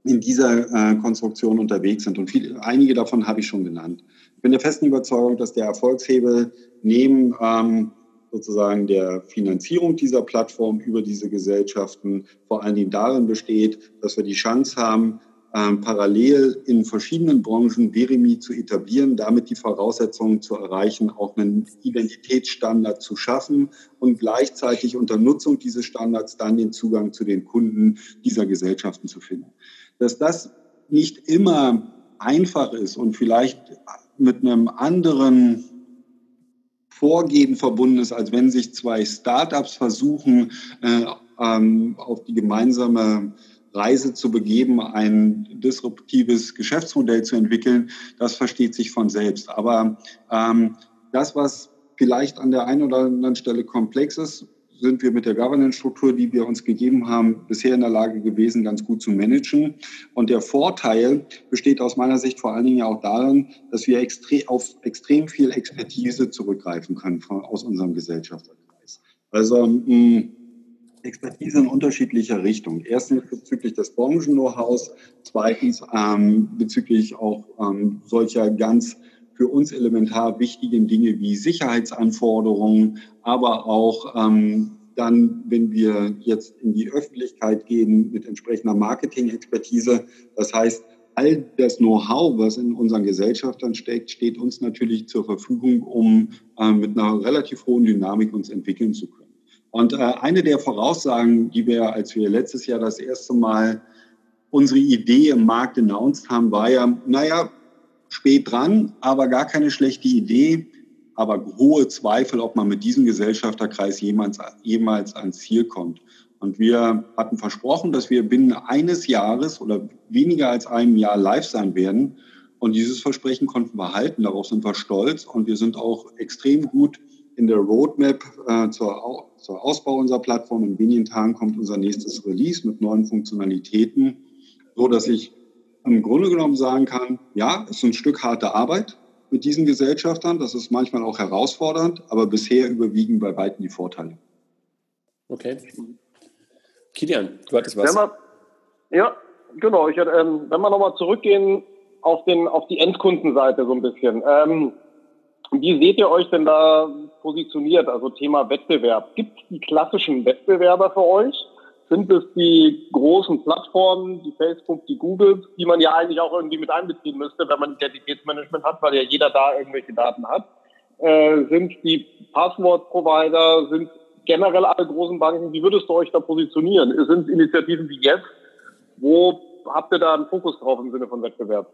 in dieser äh, Konstruktion unterwegs sind. Und viele, einige davon habe ich schon genannt. Ich bin der festen Überzeugung, dass der Erfolgshebel neben ähm, sozusagen der Finanzierung dieser Plattform über diese Gesellschaften vor allen Dingen darin besteht, dass wir die Chance haben, ähm, parallel in verschiedenen Branchen Verimi zu etablieren, damit die Voraussetzungen zu erreichen, auch einen Identitätsstandard zu schaffen und gleichzeitig unter Nutzung dieses Standards dann den Zugang zu den Kunden dieser Gesellschaften zu finden. Dass das nicht immer einfach ist und vielleicht mit einem anderen Vorgehen verbunden ist, als wenn sich zwei Startups versuchen, äh, ähm, auf die gemeinsame Reise zu begeben, ein disruptives Geschäftsmodell zu entwickeln, das versteht sich von selbst. Aber ähm, das, was vielleicht an der einen oder anderen Stelle komplex ist, sind wir mit der Governance-Struktur, die wir uns gegeben haben, bisher in der Lage gewesen, ganz gut zu managen. Und der Vorteil besteht aus meiner Sicht vor allen Dingen auch darin, dass wir extre auf extrem viel Expertise zurückgreifen können von, aus unserem Gesellschafterkreis. Also mh, Expertise in unterschiedlicher Richtung. Erstens bezüglich des Branchen-Know-hows, zweitens ähm, bezüglich auch ähm, solcher ganz für uns elementar wichtigen Dinge wie Sicherheitsanforderungen, aber auch ähm, dann, wenn wir jetzt in die Öffentlichkeit gehen mit entsprechender Marketing-Expertise. Das heißt, all das Know-how, was in unseren Gesellschaftern steckt, steht uns natürlich zur Verfügung, um äh, mit einer relativ hohen Dynamik uns entwickeln zu können. Und äh, eine der Voraussagen, die wir, als wir letztes Jahr das erste Mal unsere Idee im Markt announced haben, war ja, naja, spät dran, aber gar keine schlechte Idee, aber hohe Zweifel, ob man mit diesem Gesellschafterkreis jemals, jemals ans Ziel kommt. Und wir hatten versprochen, dass wir binnen eines Jahres oder weniger als einem Jahr live sein werden. Und dieses Versprechen konnten wir halten. Darauf sind wir stolz. Und wir sind auch extrem gut in der Roadmap äh, zur, zur Ausbau unserer Plattform. In wenigen Tagen kommt unser nächstes Release mit neuen Funktionalitäten, so dass ich im Grunde genommen sagen kann, ja, es ist ein Stück harte Arbeit mit diesen Gesellschaftern. Das ist manchmal auch herausfordernd, aber bisher überwiegen bei weitem die Vorteile. Okay. Kilian, du hattest was. Ja, genau. Ich, ähm, wenn wir nochmal zurückgehen auf, den, auf die Endkundenseite so ein bisschen. Ähm, wie seht ihr euch denn da positioniert? Also Thema Wettbewerb. Gibt es die klassischen Wettbewerber für euch? Sind es die großen Plattformen, die Facebook, die Google, die man ja eigentlich auch irgendwie mit einbeziehen müsste, wenn man Identitätsmanagement hat, weil ja jeder da irgendwelche Daten hat? Äh, sind die Passwort-Provider, sind generell alle großen Banken, wie würdest du euch da positionieren? Sind Initiativen wie jetzt? Wo habt ihr da einen Fokus drauf im Sinne von Wettbewerb?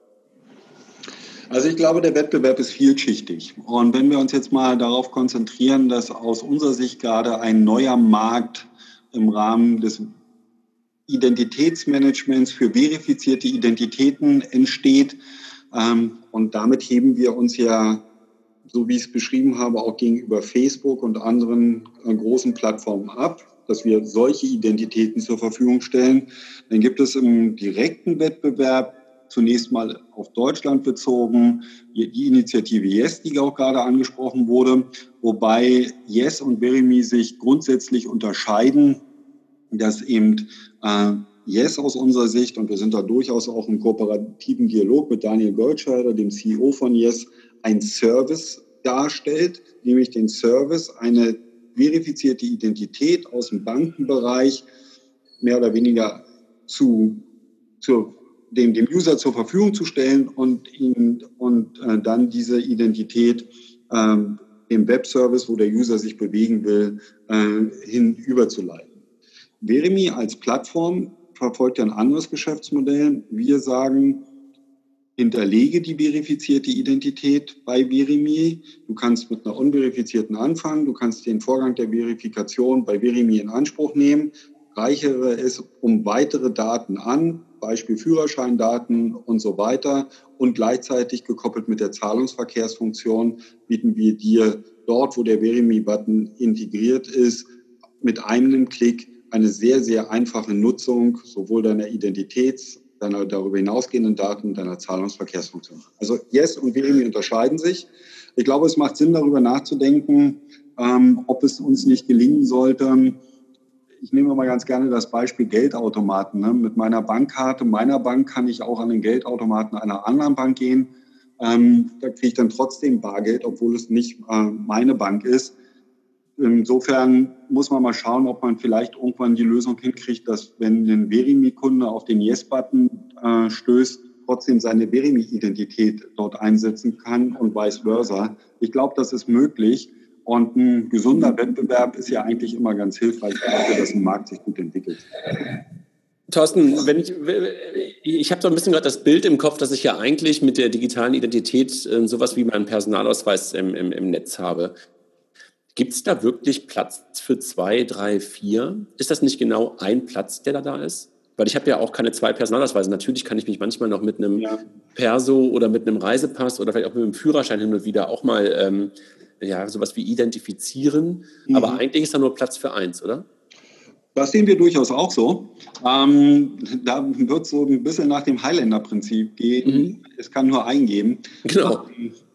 Also ich glaube, der Wettbewerb ist vielschichtig. Und wenn wir uns jetzt mal darauf konzentrieren, dass aus unserer Sicht gerade ein neuer Markt im Rahmen des Identitätsmanagements für verifizierte Identitäten entsteht, ähm, und damit heben wir uns ja, so wie ich es beschrieben habe, auch gegenüber Facebook und anderen äh, großen Plattformen ab, dass wir solche Identitäten zur Verfügung stellen. Dann gibt es im direkten Wettbewerb zunächst mal auf Deutschland bezogen, die Initiative Yes, die auch gerade angesprochen wurde, wobei Yes und Verimi sich grundsätzlich unterscheiden, dass eben äh, Yes aus unserer Sicht, und wir sind da durchaus auch im kooperativen Dialog mit Daniel Goldscheider, dem CEO von Yes, ein Service darstellt, nämlich den Service, eine verifizierte Identität aus dem Bankenbereich mehr oder weniger zu, zur dem, dem User zur Verfügung zu stellen und ihn und äh, dann diese Identität ähm, dem Webservice, wo der User sich bewegen will, äh, hinüberzuleiten. Verimi als Plattform verfolgt ein anderes Geschäftsmodell. Wir sagen, hinterlege die verifizierte Identität bei Verimi. Du kannst mit einer unverifizierten anfangen. Du kannst den Vorgang der Verifikation bei Verimi in Anspruch nehmen. Reichere es um weitere Daten an, Beispiel Führerscheindaten und so weiter. Und gleichzeitig gekoppelt mit der Zahlungsverkehrsfunktion bieten wir dir dort, wo der Verimi-Button integriert ist, mit einem Klick eine sehr, sehr einfache Nutzung sowohl deiner Identitäts-, deiner darüber hinausgehenden Daten, deiner Zahlungsverkehrsfunktion. Also Yes und Verimi unterscheiden sich. Ich glaube, es macht Sinn, darüber nachzudenken, ähm, ob es uns nicht gelingen sollte, ich nehme mal ganz gerne das Beispiel Geldautomaten. Ne? Mit meiner Bankkarte meiner Bank kann ich auch an den Geldautomaten einer anderen Bank gehen. Ähm, da kriege ich dann trotzdem Bargeld, obwohl es nicht äh, meine Bank ist. Insofern muss man mal schauen, ob man vielleicht irgendwann die Lösung hinkriegt, dass wenn ein Verimi-Kunde auf den Yes-Button äh, stößt, trotzdem seine Verimi-Identität dort einsetzen kann und vice versa. Ich glaube, das ist möglich. Und ein gesunder Wettbewerb ist ja eigentlich immer ganz hilfreich dafür, dass ein Markt sich gut entwickelt. Thorsten, wenn ich, ich habe so ein bisschen gerade das Bild im Kopf, dass ich ja eigentlich mit der digitalen Identität äh, sowas wie meinen Personalausweis im, im, im Netz habe. Gibt es da wirklich Platz für zwei, drei, vier? Ist das nicht genau ein Platz, der da da ist? Weil ich habe ja auch keine zwei Personalausweise. Natürlich kann ich mich manchmal noch mit einem ja. Perso oder mit einem Reisepass oder vielleicht auch mit einem Führerschein hin und wieder auch mal ähm, ja, sowas wie identifizieren. Mhm. Aber eigentlich ist da nur Platz für eins, oder? Das sehen wir durchaus auch so. Ähm, da wird so ein bisschen nach dem Highlander-Prinzip gehen. Mhm. Es kann nur eingeben. Genau.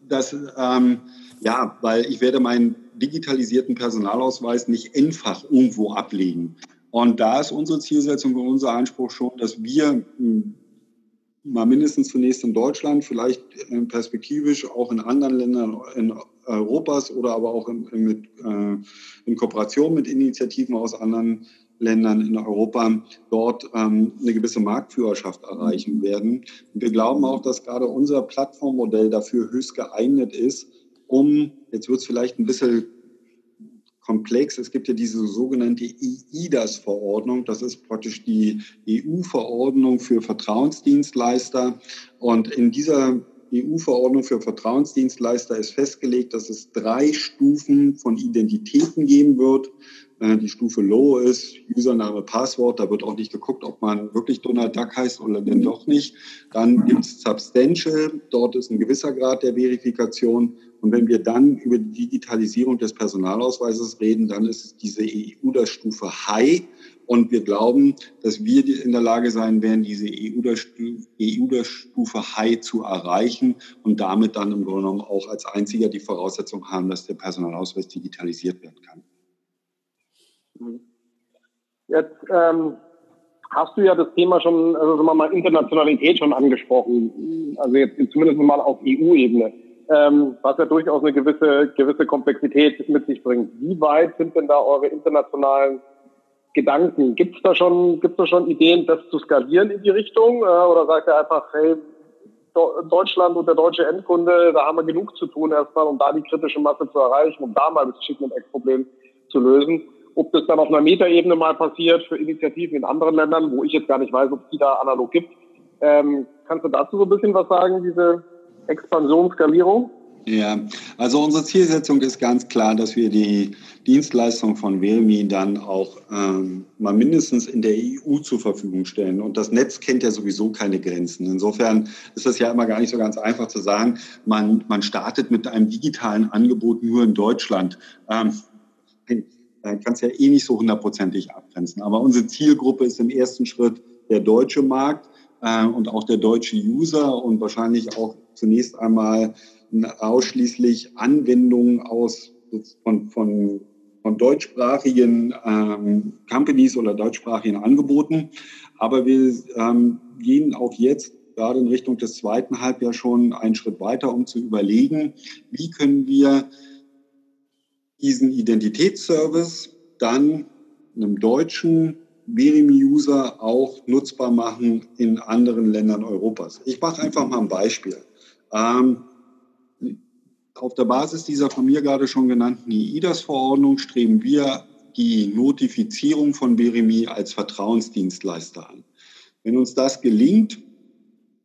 Das, ähm, ja, weil ich werde meinen digitalisierten Personalausweis nicht einfach irgendwo ablegen. Und da ist unsere Zielsetzung und unser Anspruch schon, dass wir hm, mal mindestens zunächst in Deutschland, vielleicht perspektivisch auch in anderen Ländern in Europas oder aber auch in, mit, äh, in Kooperation mit Initiativen aus anderen Ländern in Europa dort ähm, eine gewisse Marktführerschaft erreichen werden. Und wir glauben auch, dass gerade unser Plattformmodell dafür höchst geeignet ist, um, jetzt wird es vielleicht ein bisschen komplex. Es gibt ja diese sogenannte EIDAS-Verordnung. Das ist praktisch die EU-Verordnung für Vertrauensdienstleister. Und in dieser EU-Verordnung für Vertrauensdienstleister ist festgelegt, dass es drei Stufen von Identitäten geben wird. Äh, die Stufe Low ist Username, Passwort. Da wird auch nicht geguckt, ob man wirklich Donald Duck heißt oder denn doch nicht. Dann gibt es Substantial. Dort ist ein gewisser Grad der Verifikation. Und wenn wir dann über die Digitalisierung des Personalausweises reden, dann ist es diese EU der Stufe High. Und wir glauben, dass wir in der Lage sein werden, diese EU der, EU der Stufe High zu erreichen und damit dann im Grunde genommen auch als einziger die Voraussetzung haben, dass der Personalausweis digitalisiert werden kann. Jetzt ähm, hast du ja das Thema schon, also sagen wir mal Internationalität schon angesprochen, also jetzt zumindest mal auf EU-Ebene, ähm, was ja durchaus eine gewisse, gewisse Komplexität mit sich bringt. Wie weit sind denn da eure internationalen Gedanken? Gibt es da schon, gibt's da schon Ideen, das zu skalieren in die Richtung? Äh, oder sagt ihr einfach, hey, Deutschland und der deutsche Endkunde, da haben wir genug zu tun erstmal, um da die kritische Masse zu erreichen, um da mal das Chicken and Egg Problem zu lösen. Ob das dann auf einer Metaebene mal passiert für Initiativen in anderen Ländern, wo ich jetzt gar nicht weiß, ob es die da analog gibt. Ähm, kannst du dazu so ein bisschen was sagen, diese Expansion, Skalierung? Ja, also unsere Zielsetzung ist ganz klar, dass wir die Dienstleistung von Vermi dann auch ähm, mal mindestens in der EU zur Verfügung stellen. Und das Netz kennt ja sowieso keine Grenzen. Insofern ist das ja immer gar nicht so ganz einfach zu sagen, man, man startet mit einem digitalen Angebot nur in Deutschland. Ähm, kannst ja eh nicht so hundertprozentig abgrenzen. Aber unsere Zielgruppe ist im ersten Schritt der deutsche Markt äh, und auch der deutsche User und wahrscheinlich auch zunächst einmal ausschließlich Anwendungen aus von, von, von deutschsprachigen ähm, Companies oder deutschsprachigen Angeboten. Aber wir ähm, gehen auch jetzt gerade in Richtung des zweiten Halbjahres schon einen Schritt weiter, um zu überlegen, wie können wir diesen Identitätsservice dann einem deutschen Verimi-User auch nutzbar machen in anderen Ländern Europas. Ich mache einfach mal ein Beispiel. Ähm, auf der Basis dieser von mir gerade schon genannten EIDAS-Verordnung streben wir die Notifizierung von Beremi als Vertrauensdienstleister an. Wenn uns das gelingt,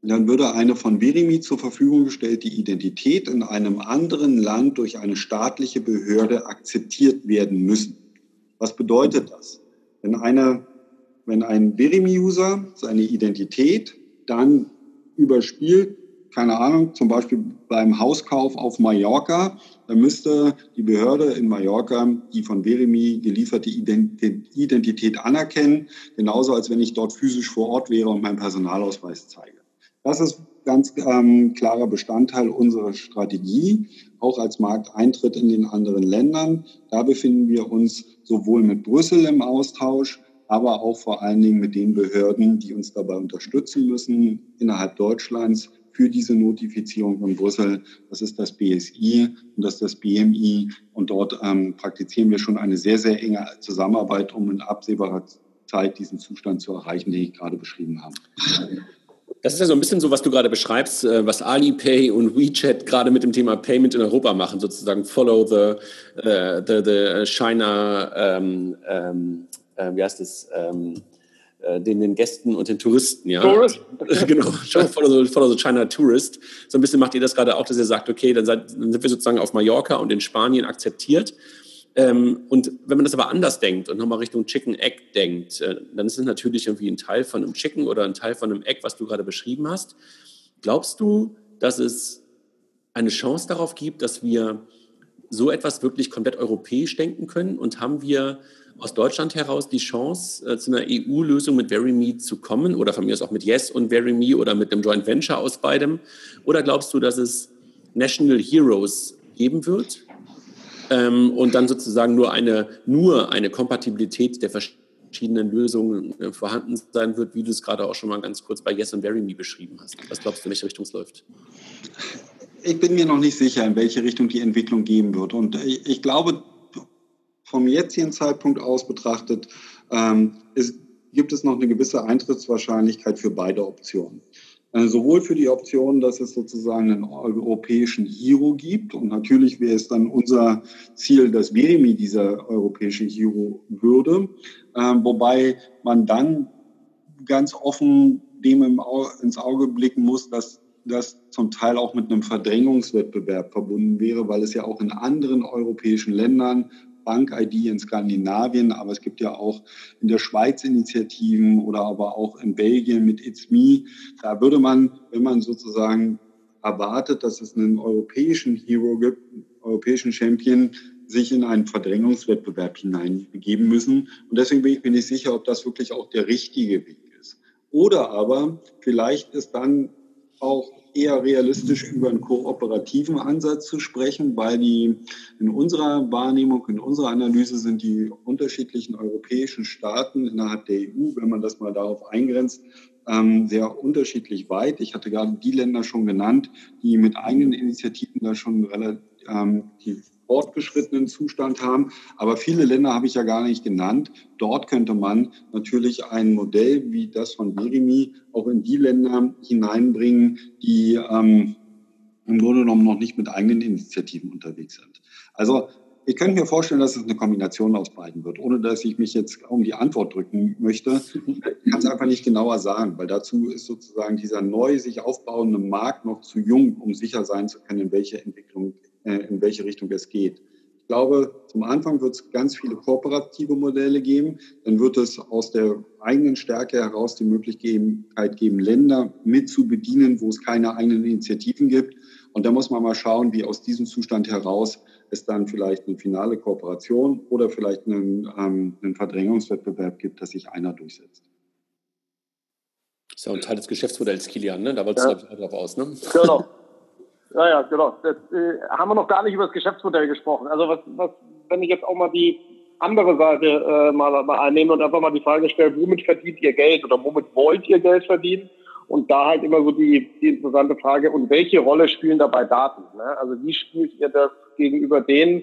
dann würde eine von Beremi zur Verfügung gestellte Identität in einem anderen Land durch eine staatliche Behörde akzeptiert werden müssen. Was bedeutet das? Wenn, eine, wenn ein Beremi-User seine Identität dann überspielt keine Ahnung, zum Beispiel beim Hauskauf auf Mallorca, dann müsste die Behörde in Mallorca die von Veremi gelieferte Identität anerkennen, genauso als wenn ich dort physisch vor Ort wäre und meinen Personalausweis zeige. Das ist ganz ähm, klarer Bestandteil unserer Strategie, auch als Markteintritt in den anderen Ländern. Da befinden wir uns sowohl mit Brüssel im Austausch, aber auch vor allen Dingen mit den Behörden, die uns dabei unterstützen müssen, innerhalb Deutschlands für diese Notifizierung in Brüssel. Das ist das BSI und das ist das BMI. Und dort ähm, praktizieren wir schon eine sehr, sehr enge Zusammenarbeit, um in absehbarer Zeit diesen Zustand zu erreichen, den ich gerade beschrieben habe. Das ist ja so ein bisschen so, was du gerade beschreibst, äh, was Alipay und WeChat gerade mit dem Thema Payment in Europa machen, sozusagen follow the, uh, the, the China, um, um, uh, wie heißt es, um, äh, den, den Gästen und den Touristen, ja. Tourist. genau, follow the, follow the China Tourist. So ein bisschen macht ihr das gerade auch, dass ihr sagt, okay, dann, seid, dann sind wir sozusagen auf Mallorca und in Spanien akzeptiert. Ähm, und wenn man das aber anders denkt und nochmal Richtung Chicken Egg denkt, äh, dann ist es natürlich irgendwie ein Teil von einem Chicken oder ein Teil von einem Egg, was du gerade beschrieben hast. Glaubst du, dass es eine Chance darauf gibt, dass wir so etwas wirklich komplett europäisch denken können? Und haben wir aus Deutschland heraus die Chance, äh, zu einer EU-Lösung mit VeryMe zu kommen oder von mir aus auch mit Yes und VeryMe oder mit einem Joint Venture aus beidem? Oder glaubst du, dass es National Heroes geben wird ähm, und dann sozusagen nur eine, nur eine Kompatibilität der verschiedenen Lösungen äh, vorhanden sein wird, wie du es gerade auch schon mal ganz kurz bei Yes und VeryMe beschrieben hast? Was glaubst du, in welche Richtung es läuft? Ich bin mir noch nicht sicher, in welche Richtung die Entwicklung gehen wird. Und ich, ich glaube, vom jetzigen Zeitpunkt aus betrachtet, ähm, ist, gibt es noch eine gewisse Eintrittswahrscheinlichkeit für beide Optionen. Äh, sowohl für die Option, dass es sozusagen einen europäischen Hero gibt und natürlich wäre es dann unser Ziel, dass Verimi dieser europäische Hero würde, äh, wobei man dann ganz offen dem im, ins Auge blicken muss, dass das zum Teil auch mit einem Verdrängungswettbewerb verbunden wäre, weil es ja auch in anderen europäischen Ländern Bank-ID in Skandinavien, aber es gibt ja auch in der Schweiz Initiativen oder aber auch in Belgien mit It's Me. Da würde man, wenn man sozusagen erwartet, dass es einen europäischen Hero gibt, europäischen Champion, sich in einen Verdrängungswettbewerb hineinbegeben müssen. Und deswegen bin ich mir nicht sicher, ob das wirklich auch der richtige Weg ist. Oder aber vielleicht ist dann auch eher realistisch über einen kooperativen Ansatz zu sprechen, weil die in unserer Wahrnehmung, in unserer Analyse sind die unterschiedlichen europäischen Staaten innerhalb der EU, wenn man das mal darauf eingrenzt, ähm, sehr unterschiedlich weit. Ich hatte gerade die Länder schon genannt, die mit eigenen Initiativen da schon relativ ähm, fortgeschrittenen Zustand haben. Aber viele Länder habe ich ja gar nicht genannt. Dort könnte man natürlich ein Modell wie das von Berimi auch in die Länder hineinbringen, die ähm, im Grunde genommen noch nicht mit eigenen Initiativen unterwegs sind. Also ich könnte mir vorstellen, dass es eine Kombination aus beiden wird, ohne dass ich mich jetzt um die Antwort drücken möchte. Ich kann es einfach nicht genauer sagen, weil dazu ist sozusagen dieser neu sich aufbauende Markt noch zu jung, um sicher sein zu können, in welche Entwicklung in welche Richtung es geht. Ich glaube, zum Anfang wird es ganz viele kooperative Modelle geben. Dann wird es aus der eigenen Stärke heraus die Möglichkeit geben, Länder mit zu bedienen, wo es keine eigenen Initiativen gibt. Und da muss man mal schauen, wie aus diesem Zustand heraus es dann vielleicht eine finale Kooperation oder vielleicht einen, ähm, einen Verdrängungswettbewerb gibt, dass sich einer durchsetzt. Das ist ja ein Teil des Geschäftsmodells, Kilian, ne? Da wolltest ja. du, drauf aus, ne? Genau. Ja, ja, genau. Das, äh, haben wir noch gar nicht über das Geschäftsmodell gesprochen. Also was, was, wenn ich jetzt auch mal die andere Seite äh, mal, mal einnehme und einfach mal die Frage stelle, womit verdient ihr Geld oder womit wollt ihr Geld verdienen? Und da halt immer so die, die interessante Frage, und welche Rolle spielen dabei Daten? Ne? Also wie spielt ihr das gegenüber denen?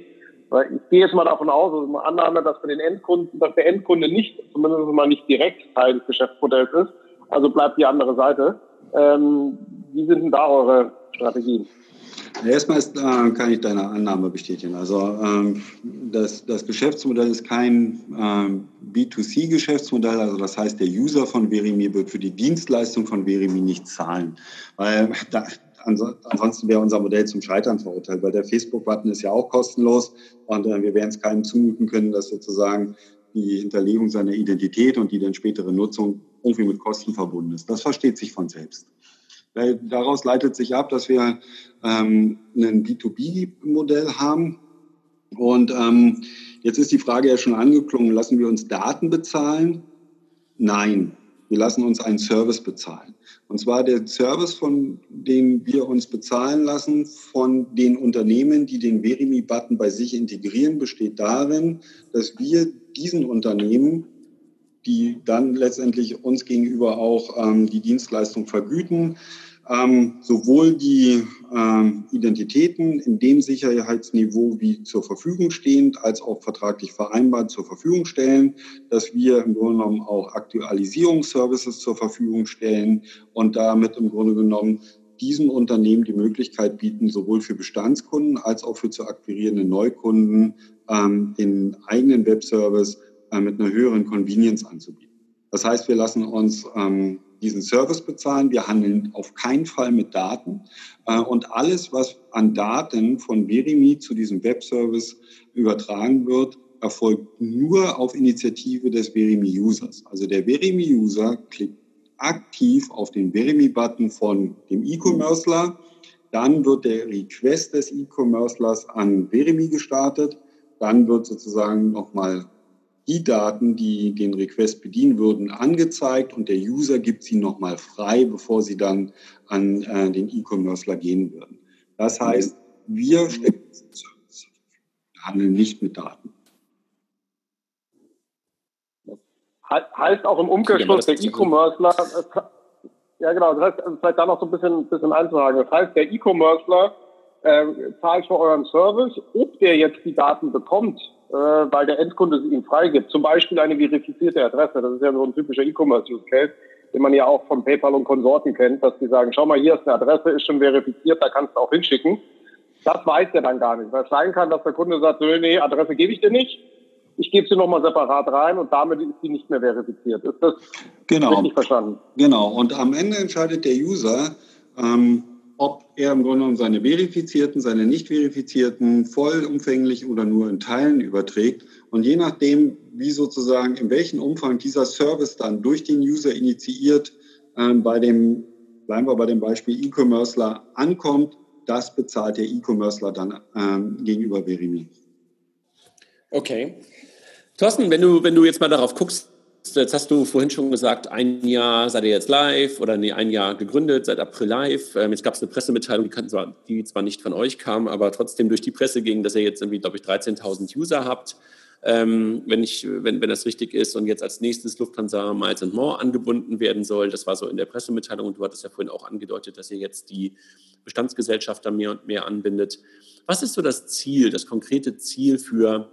Weil ich gehe jetzt mal davon aus, also mal Annahme, dass für den Endkunden, dass der Endkunde nicht, zumindest mal nicht direkt Teil des Geschäftsmodells ist, also bleibt die andere Seite. Ähm, wie sind denn da eure Strategien? Erstmal ist, äh, kann ich deine Annahme bestätigen. Also ähm, das, das Geschäftsmodell ist kein ähm, B2C-Geschäftsmodell, also das heißt, der User von Verimi wird für die Dienstleistung von Verimi nicht zahlen, weil da, ansonsten wäre unser Modell zum Scheitern verurteilt, weil der Facebook-Button ist ja auch kostenlos und äh, wir werden es keinem zumuten können, dass sozusagen die Hinterlegung seiner Identität und die dann spätere Nutzung irgendwie mit Kosten verbunden ist. Das versteht sich von selbst. Daraus leitet sich ab, dass wir ähm, ein B2B-Modell haben. Und ähm, jetzt ist die Frage ja schon angeklungen, lassen wir uns Daten bezahlen? Nein, wir lassen uns einen Service bezahlen. Und zwar der Service, von dem wir uns bezahlen lassen von den Unternehmen, die den Verimi-Button bei sich integrieren, besteht darin, dass wir diesen Unternehmen die dann letztendlich uns gegenüber auch ähm, die Dienstleistung vergüten, ähm, sowohl die ähm, Identitäten in dem Sicherheitsniveau wie zur Verfügung stehend, als auch vertraglich vereinbart zur Verfügung stellen, dass wir im Grunde genommen auch Aktualisierungsservices zur Verfügung stellen und damit im Grunde genommen diesem Unternehmen die Möglichkeit bieten, sowohl für Bestandskunden als auch für zu akquirierende Neukunden ähm, den eigenen Webservice äh, mit einer höheren Convenience anzubieten. Das heißt, wir lassen uns ähm, diesen Service bezahlen. Wir handeln auf keinen Fall mit Daten. Äh, und alles, was an Daten von Verimi zu diesem Webservice übertragen wird, erfolgt nur auf Initiative des Verimi-Users. Also der Verimi-User klickt aktiv auf den Verimi-Button von dem E-Commercer. Dann wird der Request des E-Commercers an Verimi gestartet. Dann wird sozusagen nochmal die Daten, die den Request bedienen würden, angezeigt und der User gibt sie nochmal frei, bevor sie dann an äh, den E-Commercer gehen würden. Das heißt, wir stecken Service handeln nicht mit Daten. Heißt auch im Umkehrschluss, der E-Commercer, ja genau, das heißt, vielleicht da noch so ein bisschen, bisschen einzuhaken. Das heißt, der E-Commercer äh, zahlt für euren Service, ob der jetzt die Daten bekommt, äh, weil der Endkunde sie ihm freigibt. Zum Beispiel eine verifizierte Adresse. Das ist ja so ein typischer E-Commerce-Use-Case, den man ja auch von PayPal und Konsorten kennt, dass die sagen, schau mal, hier ist eine Adresse, ist schon verifiziert, da kannst du auch hinschicken. Das weiß der dann gar nicht, weil es sein kann, dass der Kunde sagt, nee, Adresse gebe ich dir nicht. Ich gebe sie nochmal separat rein und damit ist sie nicht mehr verifiziert. Ist das genau. richtig verstanden? Genau. Und am Ende entscheidet der User, ähm, ob er im Grunde genommen seine verifizierten, seine nicht verifizierten vollumfänglich oder nur in Teilen überträgt. Und je nachdem, wie sozusagen, in welchem Umfang dieser Service dann durch den User initiiert, ähm, bei dem, bleiben wir bei dem Beispiel E-Commercer ankommt, das bezahlt der E-Commercer dann ähm, gegenüber Verimi. Okay. Thorsten, wenn du, wenn du jetzt mal darauf guckst, jetzt hast du vorhin schon gesagt, ein Jahr seid ihr jetzt live oder nee, ein Jahr gegründet, seit April live. Ähm, jetzt gab es eine Pressemitteilung, die, zwar, die zwar nicht von euch kam, aber trotzdem durch die Presse ging, dass ihr jetzt irgendwie, glaube ich, 13.000 User habt. Ähm, wenn, ich, wenn, wenn das richtig ist und jetzt als nächstes Lufthansa Miles and More angebunden werden soll. Das war so in der Pressemitteilung und du hattest ja vorhin auch angedeutet, dass ihr jetzt die Bestandsgesellschafter mehr und mehr anbindet. Was ist so das Ziel, das konkrete Ziel für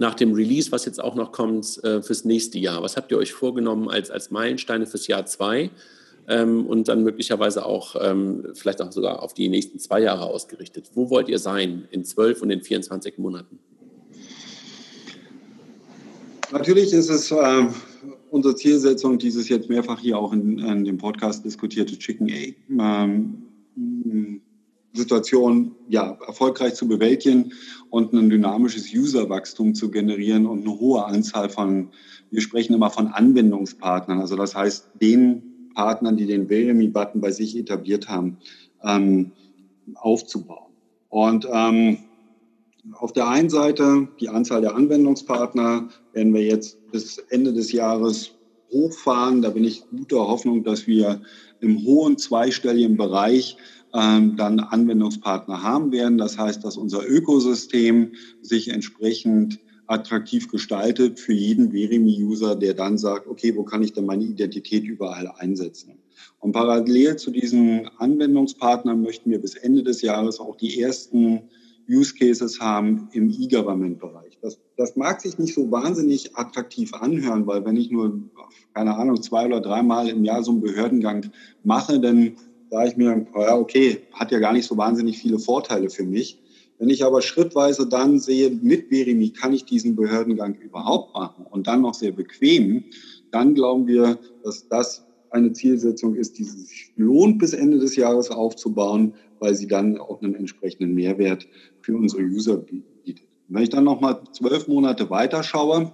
nach dem Release, was jetzt auch noch kommt, äh, fürs nächste Jahr? Was habt ihr euch vorgenommen als, als Meilensteine fürs Jahr zwei ähm, und dann möglicherweise auch ähm, vielleicht auch sogar auf die nächsten zwei Jahre ausgerichtet? Wo wollt ihr sein in zwölf und in 24 Monaten? Natürlich ist es äh, unsere Zielsetzung, dieses jetzt mehrfach hier auch in, in dem Podcast diskutierte Chicken Egg. Ähm, Situation ja, erfolgreich zu bewältigen und ein dynamisches Userwachstum zu generieren und eine hohe Anzahl von, wir sprechen immer von Anwendungspartnern, also das heißt den Partnern, die den Veremi-Button bei sich etabliert haben, ähm, aufzubauen. Und ähm, auf der einen Seite die Anzahl der Anwendungspartner werden wir jetzt bis Ende des Jahres hochfahren. Da bin ich guter Hoffnung, dass wir im hohen zweistelligen Bereich dann Anwendungspartner haben werden. Das heißt, dass unser Ökosystem sich entsprechend attraktiv gestaltet für jeden Verimi-User, der dann sagt, okay, wo kann ich denn meine Identität überall einsetzen? Und parallel zu diesen Anwendungspartnern möchten wir bis Ende des Jahres auch die ersten Use Cases haben im E-Government-Bereich. Das, das mag sich nicht so wahnsinnig attraktiv anhören, weil wenn ich nur, keine Ahnung, zwei oder dreimal im Jahr so einen Behördengang mache, dann sage ich mir, ja, okay, hat ja gar nicht so wahnsinnig viele Vorteile für mich. Wenn ich aber schrittweise dann sehe, mit Verimi kann ich diesen Behördengang überhaupt machen und dann noch sehr bequem, dann glauben wir, dass das eine Zielsetzung ist, die sich lohnt, bis Ende des Jahres aufzubauen, weil sie dann auch einen entsprechenden Mehrwert für unsere User bietet. wenn ich dann nochmal zwölf Monate weiterschaue,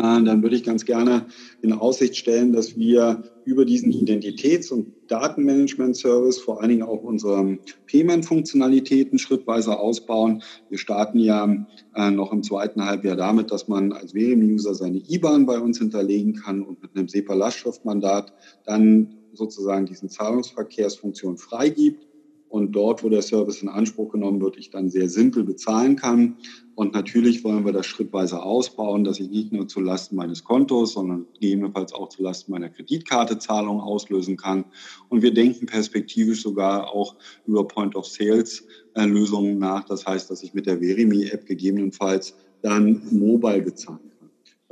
dann würde ich ganz gerne in Aussicht stellen, dass wir über diesen Identitäts- und Datenmanagement-Service vor allen Dingen auch unsere Payment-Funktionalitäten schrittweise ausbauen. Wir starten ja äh, noch im zweiten Halbjahr damit, dass man als Verimi-User seine IBAN bei uns hinterlegen kann und mit einem SEPA-Lastschriftmandat dann sozusagen diesen Zahlungsverkehrsfunktion freigibt und dort, wo der Service in Anspruch genommen wird, ich dann sehr simpel bezahlen kann. Und natürlich wollen wir das schrittweise ausbauen, dass ich nicht nur zulasten meines Kontos, sondern gegebenenfalls auch zulasten meiner Kreditkarte Zahlungen auslösen kann. Und wir denken perspektivisch sogar auch über Point-of-Sales-Lösungen nach. Das heißt, dass ich mit der Verimi-App gegebenenfalls dann mobile bezahlen.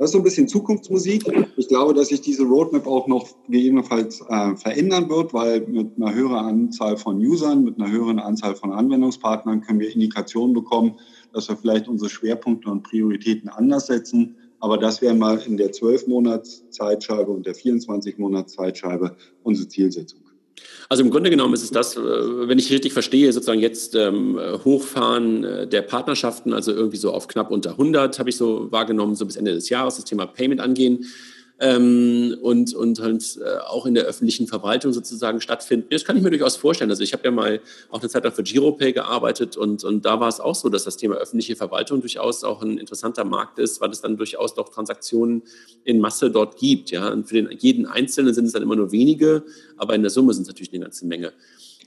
Das ist so ein bisschen Zukunftsmusik. Ich glaube, dass sich diese Roadmap auch noch gegebenenfalls äh, verändern wird, weil mit einer höheren Anzahl von Usern, mit einer höheren Anzahl von Anwendungspartnern können wir Indikationen bekommen, dass wir vielleicht unsere Schwerpunkte und Prioritäten anders setzen. Aber das wäre mal in der 12-Monats-Zeitscheibe und der 24-Monats-Zeitscheibe unsere Zielsetzung. Also im Grunde genommen ist es das, äh, wenn ich richtig verstehe, sozusagen jetzt ähm, Hochfahren äh, der Partnerschaften, also irgendwie so auf knapp unter 100 habe ich so wahrgenommen, so bis Ende des Jahres das Thema Payment angehen ähm, und, und halt äh, auch in der öffentlichen Verwaltung sozusagen stattfinden. Das kann ich mir durchaus vorstellen. Also ich habe ja mal auch eine Zeit lang für Giropay gearbeitet und, und da war es auch so, dass das Thema öffentliche Verwaltung durchaus auch ein interessanter Markt ist, weil es dann durchaus doch Transaktionen in Masse dort gibt. Ja? Und für den, jeden Einzelnen sind es dann immer nur wenige, aber in der Summe sind es natürlich eine ganze Menge.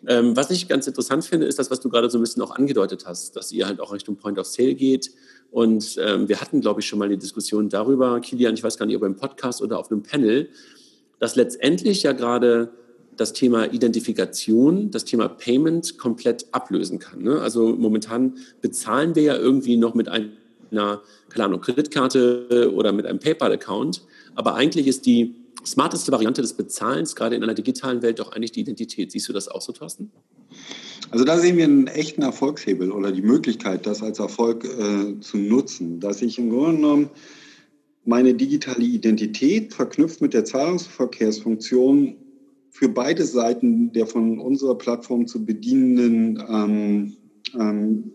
Ähm, was ich ganz interessant finde, ist das, was du gerade so ein bisschen auch angedeutet hast, dass ihr halt auch Richtung Point of Sale geht. Und ähm, wir hatten, glaube ich, schon mal die Diskussion darüber, Kilian, ich weiß gar nicht, ob im Podcast oder auf einem Panel, dass letztendlich ja gerade das Thema Identifikation, das Thema Payment komplett ablösen kann. Ne? Also momentan bezahlen wir ja irgendwie noch mit einer, keine Ahnung, Kreditkarte oder mit einem PayPal-Account. Aber eigentlich ist die smarteste Variante des Bezahlens, gerade in einer digitalen Welt, doch eigentlich die Identität. Siehst du das auch so, Thorsten? Also da sehen wir einen echten Erfolgshebel oder die Möglichkeit, das als Erfolg äh, zu nutzen, dass ich im Grunde genommen meine digitale Identität verknüpft mit der Zahlungsverkehrsfunktion für beide Seiten der von unserer Plattform zu bedienenden ähm, ähm,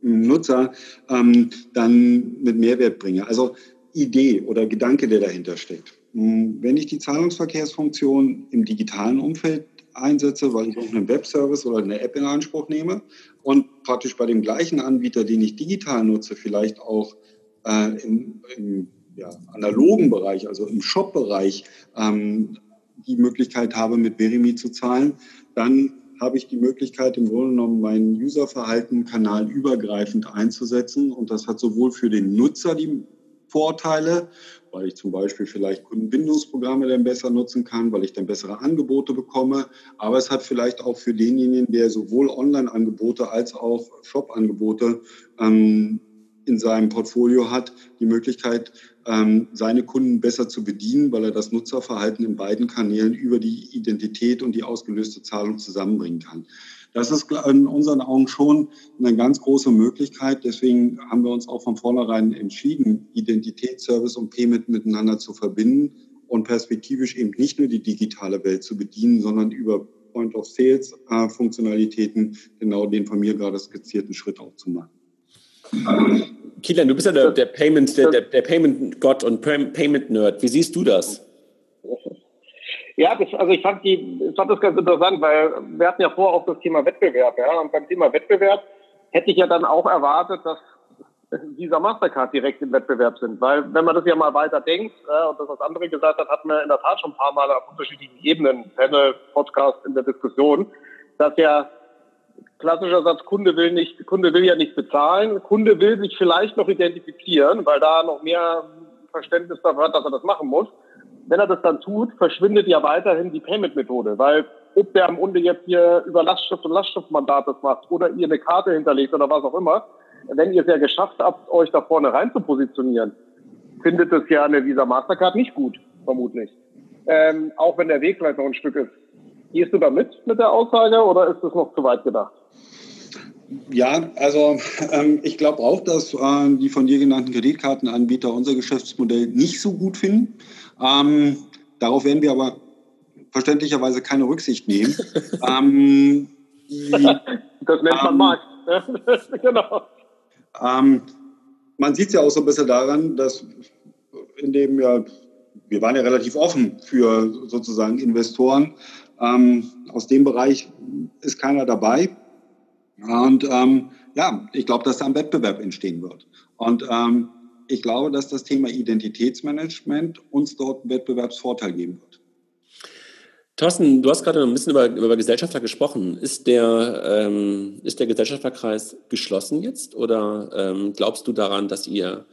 Nutzer ähm, dann mit Mehrwert bringe. Also Idee oder Gedanke, der dahinter steckt. Hm, wenn ich die Zahlungsverkehrsfunktion im digitalen Umfeld einsetze, weil ich auch einen Webservice oder eine App in Anspruch nehme und praktisch bei dem gleichen Anbieter, den ich digital nutze, vielleicht auch äh, im, im ja, analogen Bereich, also im Shop-Bereich, ähm, die Möglichkeit habe, mit Verimi zu zahlen, dann habe ich die Möglichkeit, im Grunde genommen mein Userverhalten kanalübergreifend einzusetzen. Und das hat sowohl für den Nutzer die Vorteile, weil ich zum Beispiel vielleicht Kundenbindungsprogramme dann besser nutzen kann, weil ich dann bessere Angebote bekomme. Aber es hat vielleicht auch für denjenigen, der sowohl Online-Angebote als auch Shop-Angebote ähm, in seinem Portfolio hat, die Möglichkeit, ähm, seine Kunden besser zu bedienen, weil er das Nutzerverhalten in beiden Kanälen über die Identität und die ausgelöste Zahlung zusammenbringen kann. Das ist in unseren Augen schon eine ganz große Möglichkeit. Deswegen haben wir uns auch von vornherein entschieden, Identitätsservice und Payment miteinander zu verbinden und perspektivisch eben nicht nur die digitale Welt zu bedienen, sondern über Point-of-Sales-Funktionalitäten genau den von mir gerade skizzierten Schritt auch zu machen. Kilian, du bist ja der, der Payment, der, der, der Payment-Gott und Payment-Nerd. Wie siehst du das? Ja, das, also ich fand, die, ich fand das ganz interessant, weil wir hatten ja vorher auch das Thema Wettbewerb. Ja? Und beim Thema Wettbewerb hätte ich ja dann auch erwartet, dass Visa Mastercard direkt im Wettbewerb sind. Weil wenn man das ja mal weiter denkt, äh, und das, was andere gesagt hat, hat man in der Tat schon ein paar Mal auf unterschiedlichen Ebenen, Panel, Podcast in der Diskussion, dass ja klassischer Satz, Kunde will nicht, Kunde will ja nicht bezahlen, Kunde will sich vielleicht noch identifizieren, weil da noch mehr Verständnis dafür hat, dass er das machen muss. Wenn er das dann tut, verschwindet ja weiterhin die Payment-Methode, weil ob der am Ende jetzt hier über Lastschrift und Lastschriftmandat das macht oder ihr eine Karte hinterlegt oder was auch immer, wenn ihr es ja geschafft habt, euch da vorne rein zu positionieren, findet es ja eine Visa Mastercard nicht gut, vermutlich. Ähm, auch wenn der Weg vielleicht noch ein Stück ist. Gehst du da mit, mit der Aussage oder ist das noch zu weit gedacht? Ja, also ähm, ich glaube auch, dass äh, die von dir genannten Kreditkartenanbieter unser Geschäftsmodell nicht so gut finden. Ähm, darauf werden wir aber verständlicherweise keine Rücksicht nehmen. ähm, das nennt man ähm, Markt. genau. Ähm, man sieht es ja auch so ein bisschen daran, dass in dem ja, wir waren ja relativ offen für sozusagen Investoren. Ähm, aus dem Bereich ist keiner dabei. Und ähm, ja, ich glaube, dass da ein Wettbewerb entstehen wird. Und ähm, ich glaube, dass das Thema Identitätsmanagement uns dort einen Wettbewerbsvorteil geben wird. Thorsten, du hast gerade ein bisschen über, über Gesellschafter gesprochen. Ist der, ähm, ist der Gesellschafterkreis geschlossen jetzt oder ähm, glaubst du daran, dass ihr,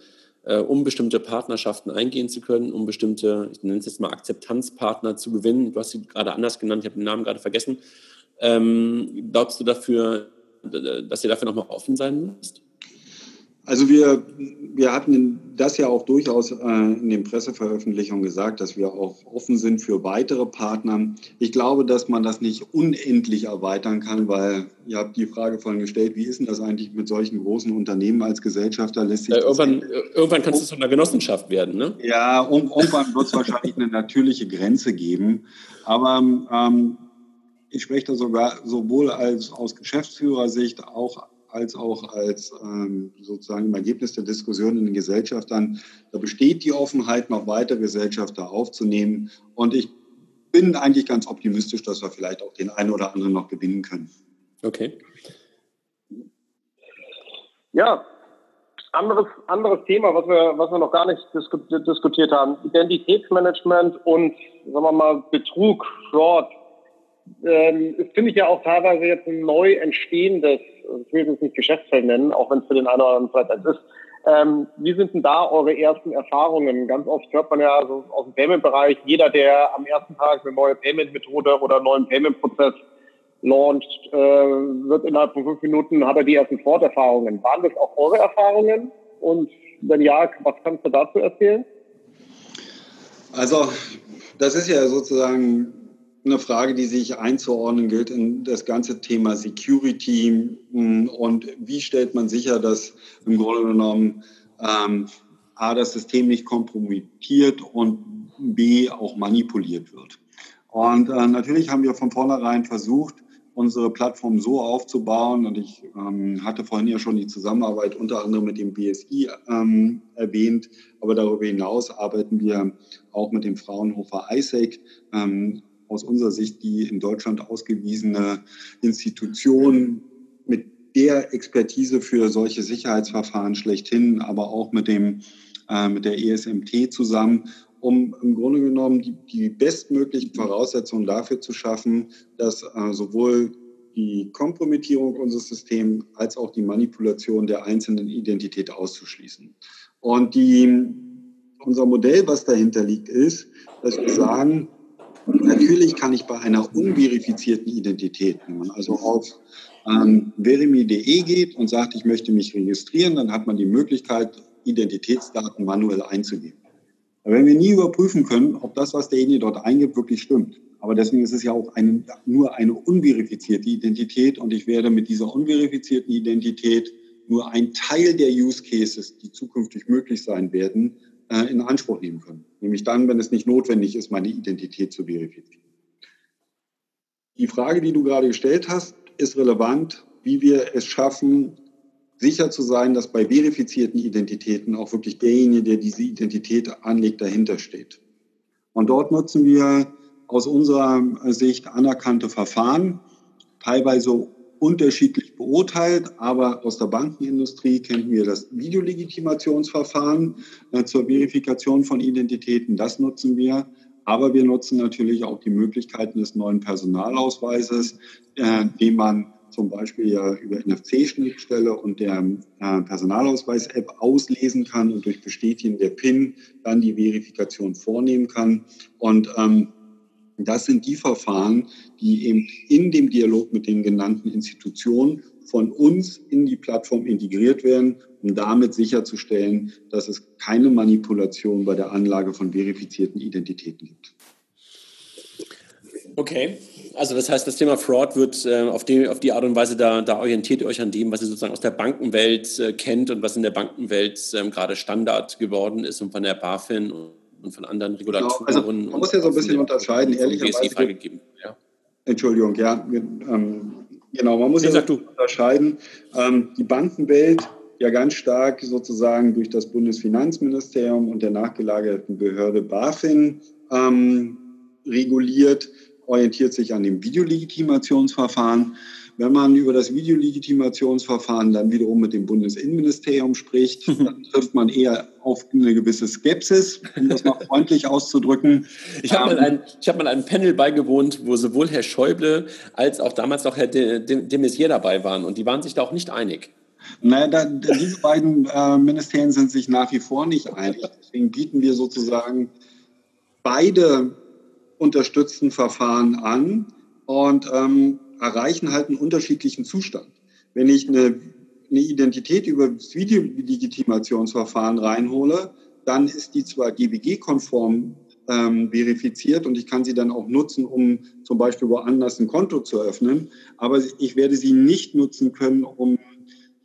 äh, um bestimmte Partnerschaften eingehen zu können, um bestimmte, ich nenne es jetzt mal Akzeptanzpartner zu gewinnen, du hast sie gerade anders genannt, ich habe den Namen gerade vergessen, ähm, glaubst du dafür, dass ihr dafür nochmal offen sein müsst? Also wir, wir hatten das ja auch durchaus äh, in den Presseveröffentlichungen gesagt, dass wir auch offen sind für weitere Partner. Ich glaube, dass man das nicht unendlich erweitern kann, weil ihr habt die Frage vorhin gestellt, wie ist denn das eigentlich mit solchen großen Unternehmen als Gesellschafter? Lässt sich äh, irgendwann, irgendwann kann es zu einer Genossenschaft werden, ne? Ja, und irgendwann wird es wahrscheinlich eine natürliche Grenze geben. Aber ähm, ich spreche da sogar sowohl als aus Geschäftsführersicht auch als auch als ähm, sozusagen im Ergebnis der Diskussion in den Gesellschaftern. Da besteht die Offenheit, noch weitere Gesellschafter aufzunehmen. Und ich bin eigentlich ganz optimistisch, dass wir vielleicht auch den einen oder anderen noch gewinnen können. Okay. Ja, anderes, anderes Thema, was wir, was wir noch gar nicht diskutiert haben. Identitätsmanagement und, sagen wir mal, Betrug, Fraud, ähm, finde ich ja auch teilweise jetzt ein neu entstehendes, ich will es nicht Geschäftsfeld nennen, auch wenn es für den einen oder anderen vielleicht eins ist. Ähm, wie sind denn da eure ersten Erfahrungen? Ganz oft hört man ja also aus dem Payment-Bereich, jeder, der am ersten Tag eine neue Payment-Methode oder einen neuen Payment-Prozess launcht, äh, wird innerhalb von fünf Minuten, hat er die ersten Forterfahrungen. Waren das auch eure Erfahrungen? Und wenn ja, was kannst du dazu erzählen? Also, das ist ja sozusagen eine Frage, die sich einzuordnen gilt in das ganze Thema Security hm, und wie stellt man sicher, dass im Grunde genommen ähm, A, das System nicht kompromittiert und B, auch manipuliert wird. Und äh, natürlich haben wir von vornherein versucht, unsere Plattform so aufzubauen. Und ich ähm, hatte vorhin ja schon die Zusammenarbeit unter anderem mit dem BSI ähm, erwähnt. Aber darüber hinaus arbeiten wir auch mit dem Fraunhofer ISAC ähm, aus unserer Sicht die in Deutschland ausgewiesene Institution mit der Expertise für solche Sicherheitsverfahren schlechthin, aber auch mit dem äh, mit der ESMT zusammen, um im Grunde genommen die, die bestmöglichen Voraussetzungen dafür zu schaffen, dass äh, sowohl die Kompromittierung unseres Systems als auch die Manipulation der einzelnen Identität auszuschließen. Und die, unser Modell, was dahinter liegt, ist, dass wir sagen, natürlich kann ich bei einer unverifizierten Identität, wenn man also auf ähm, verimi.de geht und sagt, ich möchte mich registrieren, dann hat man die Möglichkeit, Identitätsdaten manuell einzugeben. Aber wenn wir nie überprüfen können, ob das, was derjenige dort eingibt, wirklich stimmt, aber deswegen ist es ja auch eine, nur eine unverifizierte Identität und ich werde mit dieser unverifizierten Identität nur einen Teil der Use Cases, die zukünftig möglich sein werden, äh, in Anspruch nehmen können. Nämlich dann, wenn es nicht notwendig ist, meine Identität zu verifizieren. Die Frage, die du gerade gestellt hast, ist relevant, wie wir es schaffen, sicher zu sein, dass bei verifizierten Identitäten auch wirklich derjenige, der diese Identität anlegt, dahinter steht. Und dort nutzen wir aus unserer Sicht anerkannte Verfahren, teilweise unterschiedlich beurteilt, aber aus der Bankenindustrie kennen wir das Videolegitimationsverfahren äh, zur Verifikation von Identitäten. Das nutzen wir. Aber wir nutzen natürlich auch die Möglichkeiten des neuen Personalausweises, äh, den man zum Beispiel ja über NFC-Schnittstelle und der äh, Personalausweis-App auslesen kann und durch Bestätigen der PIN dann die Verifikation vornehmen kann. Und ähm, das sind die Verfahren, die eben in dem Dialog mit den genannten Institutionen von uns in die Plattform integriert werden, um damit sicherzustellen, dass es keine Manipulation bei der Anlage von verifizierten Identitäten gibt. Okay, also das heißt, das Thema Fraud wird äh, auf, die, auf die Art und Weise, da, da orientiert ihr euch an dem, was ihr sozusagen aus der Bankenwelt äh, kennt und was in der Bankenwelt ähm, gerade Standard geworden ist und von der BaFin und und von anderen Regulatoren. Genau, also man muss ja so ein bisschen unterscheiden, ehrlicherweise. freigegeben. Ja. Entschuldigung, ja. Ähm, genau, man muss ja so unterscheiden. Ähm, die Bankenwelt ja ganz stark sozusagen durch das Bundesfinanzministerium und der nachgelagerten Behörde BaFin ähm, reguliert, orientiert sich an dem Videolegitimationsverfahren. Wenn man über das Videolegitimationsverfahren dann wiederum mit dem Bundesinnenministerium spricht, dann trifft man eher auf eine gewisse Skepsis, um das mal freundlich auszudrücken. Ich habe mal, ein, hab mal einem Panel beigewohnt, wo sowohl Herr Schäuble als auch damals auch Herr de, de, de Maizière dabei waren und die waren sich da auch nicht einig. Naja, da, diese beiden äh, Ministerien sind sich nach wie vor nicht einig. Deswegen bieten wir sozusagen beide unterstützten Verfahren an. Und ähm, erreichen halt einen unterschiedlichen Zustand. Wenn ich eine, eine Identität über das Videolegitimationsverfahren reinhole, dann ist die zwar GBG-konform ähm, verifiziert und ich kann sie dann auch nutzen, um zum Beispiel woanders ein Konto zu öffnen, aber ich werde sie nicht nutzen können, um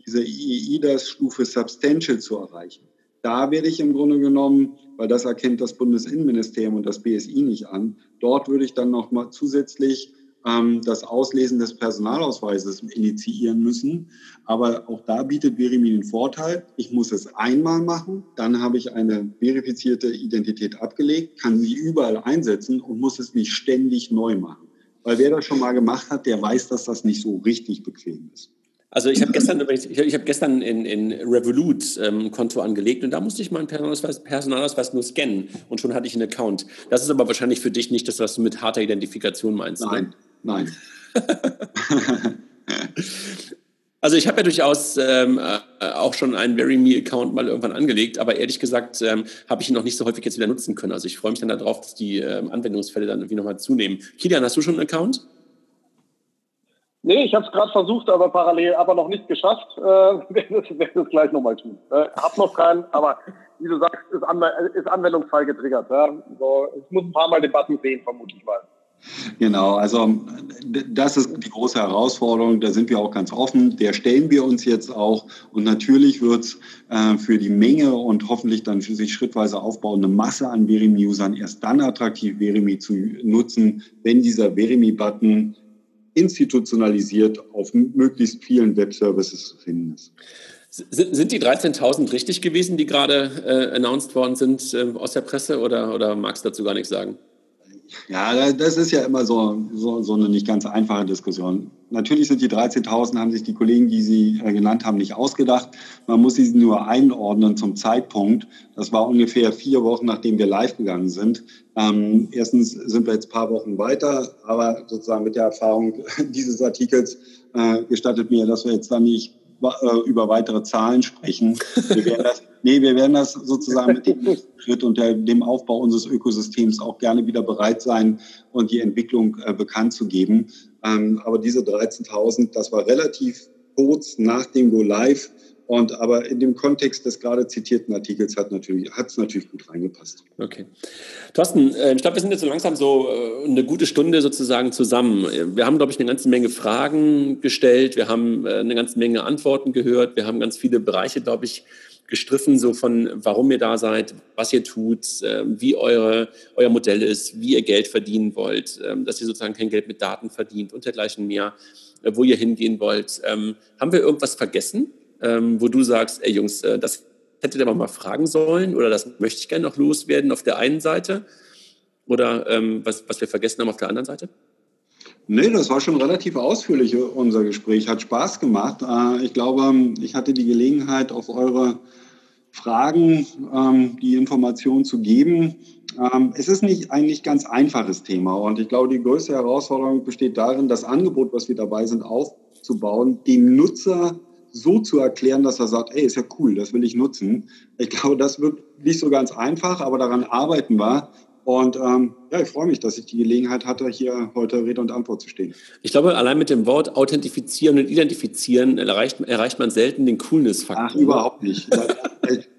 diese EIDAS-Stufe Substantial zu erreichen. Da werde ich im Grunde genommen, weil das erkennt das Bundesinnenministerium und das BSI nicht an, dort würde ich dann noch mal zusätzlich ähm, das Auslesen des Personalausweises initiieren müssen. Aber auch da bietet Verimi den Vorteil, ich muss es einmal machen, dann habe ich eine verifizierte Identität abgelegt, kann sie überall einsetzen und muss es nicht ständig neu machen. Weil wer das schon mal gemacht hat, der weiß, dass das nicht so richtig bequem ist. Also ich habe gestern ich, habe gestern in, in Revolut ähm, ein Konto angelegt und da musste ich meinen Personalausweis, Personalausweis nur scannen und schon hatte ich einen Account. Das ist aber wahrscheinlich für dich nicht das, was du mit harter Identifikation meinst. Ne? Nein, ne? Nein. Also ich habe ja durchaus ähm, äh, auch schon einen Very Me Account mal irgendwann angelegt, aber ehrlich gesagt ähm, habe ich ihn noch nicht so häufig jetzt wieder nutzen können. Also ich freue mich dann darauf, dass die ähm, Anwendungsfälle dann irgendwie nochmal zunehmen. Kilian, hast du schon einen Account? Nee, ich habe es gerade versucht, aber parallel, aber noch nicht geschafft. Äh, werde es gleich nochmal tun. Äh, hab noch keinen, aber wie du sagst, ist, Anw ist Anwendungsfall getriggert. Ja? So, ich muss ein paar Mal den Button sehen, vermutlich mal. Genau, also das ist die große Herausforderung, da sind wir auch ganz offen, der stellen wir uns jetzt auch und natürlich wird es äh, für die Menge und hoffentlich dann für sich schrittweise aufbauende Masse an Verimi-Usern erst dann attraktiv, Verimi zu nutzen, wenn dieser Verimi-Button institutionalisiert auf möglichst vielen Webservices zu finden ist. Sind die 13.000 richtig gewesen, die gerade äh, announced worden sind äh, aus der Presse oder, oder magst du dazu gar nichts sagen? Ja, das ist ja immer so, so, so eine nicht ganz einfache Diskussion. Natürlich sind die 13.000, haben sich die Kollegen, die Sie äh, genannt haben, nicht ausgedacht. Man muss sie nur einordnen zum Zeitpunkt. Das war ungefähr vier Wochen, nachdem wir live gegangen sind. Ähm, erstens sind wir jetzt ein paar Wochen weiter, aber sozusagen mit der Erfahrung dieses Artikels äh, gestattet mir, dass wir jetzt dann nicht äh, über weitere Zahlen sprechen. Wir werden das, nee, wir werden das sozusagen mit dem Schritt und der, dem Aufbau unseres Ökosystems auch gerne wieder bereit sein und die Entwicklung äh, bekannt zu geben. Ähm, aber diese 13.000, das war relativ kurz nach dem Go Live. Und aber in dem Kontext des gerade zitierten Artikels hat natürlich hat es natürlich gut reingepasst. Okay, Thorsten, äh, ich glaube, wir sind jetzt so langsam so äh, eine gute Stunde sozusagen zusammen. Wir haben, glaube ich, eine ganze Menge Fragen gestellt, wir haben äh, eine ganze Menge Antworten gehört, wir haben ganz viele Bereiche, glaube ich, gestriffen, so von warum ihr da seid, was ihr tut, wie eure, euer Modell ist, wie ihr Geld verdienen wollt, ähm, dass ihr sozusagen kein Geld mit Daten verdient und dergleichen mehr, wo ihr hingehen wollt. Ähm, haben wir irgendwas vergessen? ähm, wo du sagst, ey Jungs, äh, das hättet ihr mal fragen sollen oder das möchte ich gerne noch loswerden auf der einen Seite oder ähm, was, was wir vergessen haben auf der anderen Seite? Nee, das war schon relativ ausführlich, unser Gespräch. Hat Spaß gemacht. Äh, ich glaube, ich hatte die Gelegenheit, auf eure Fragen ähm, die Informationen zu geben. Ähm, es ist nicht ein ganz einfaches Thema und ich glaube, die größte Herausforderung besteht darin, das Angebot, was wir dabei sind, aufzubauen, dem Nutzer so zu erklären, dass er sagt, ey, ist ja cool, das will ich nutzen. Ich glaube, das wird nicht so ganz einfach, aber daran arbeiten wir. Und ähm, ja, ich freue mich, dass ich die Gelegenheit hatte, hier heute Rede und Antwort zu stehen. Ich glaube, allein mit dem Wort authentifizieren und identifizieren erreicht, erreicht man selten den Coolness-Faktor. Ach, überhaupt nicht.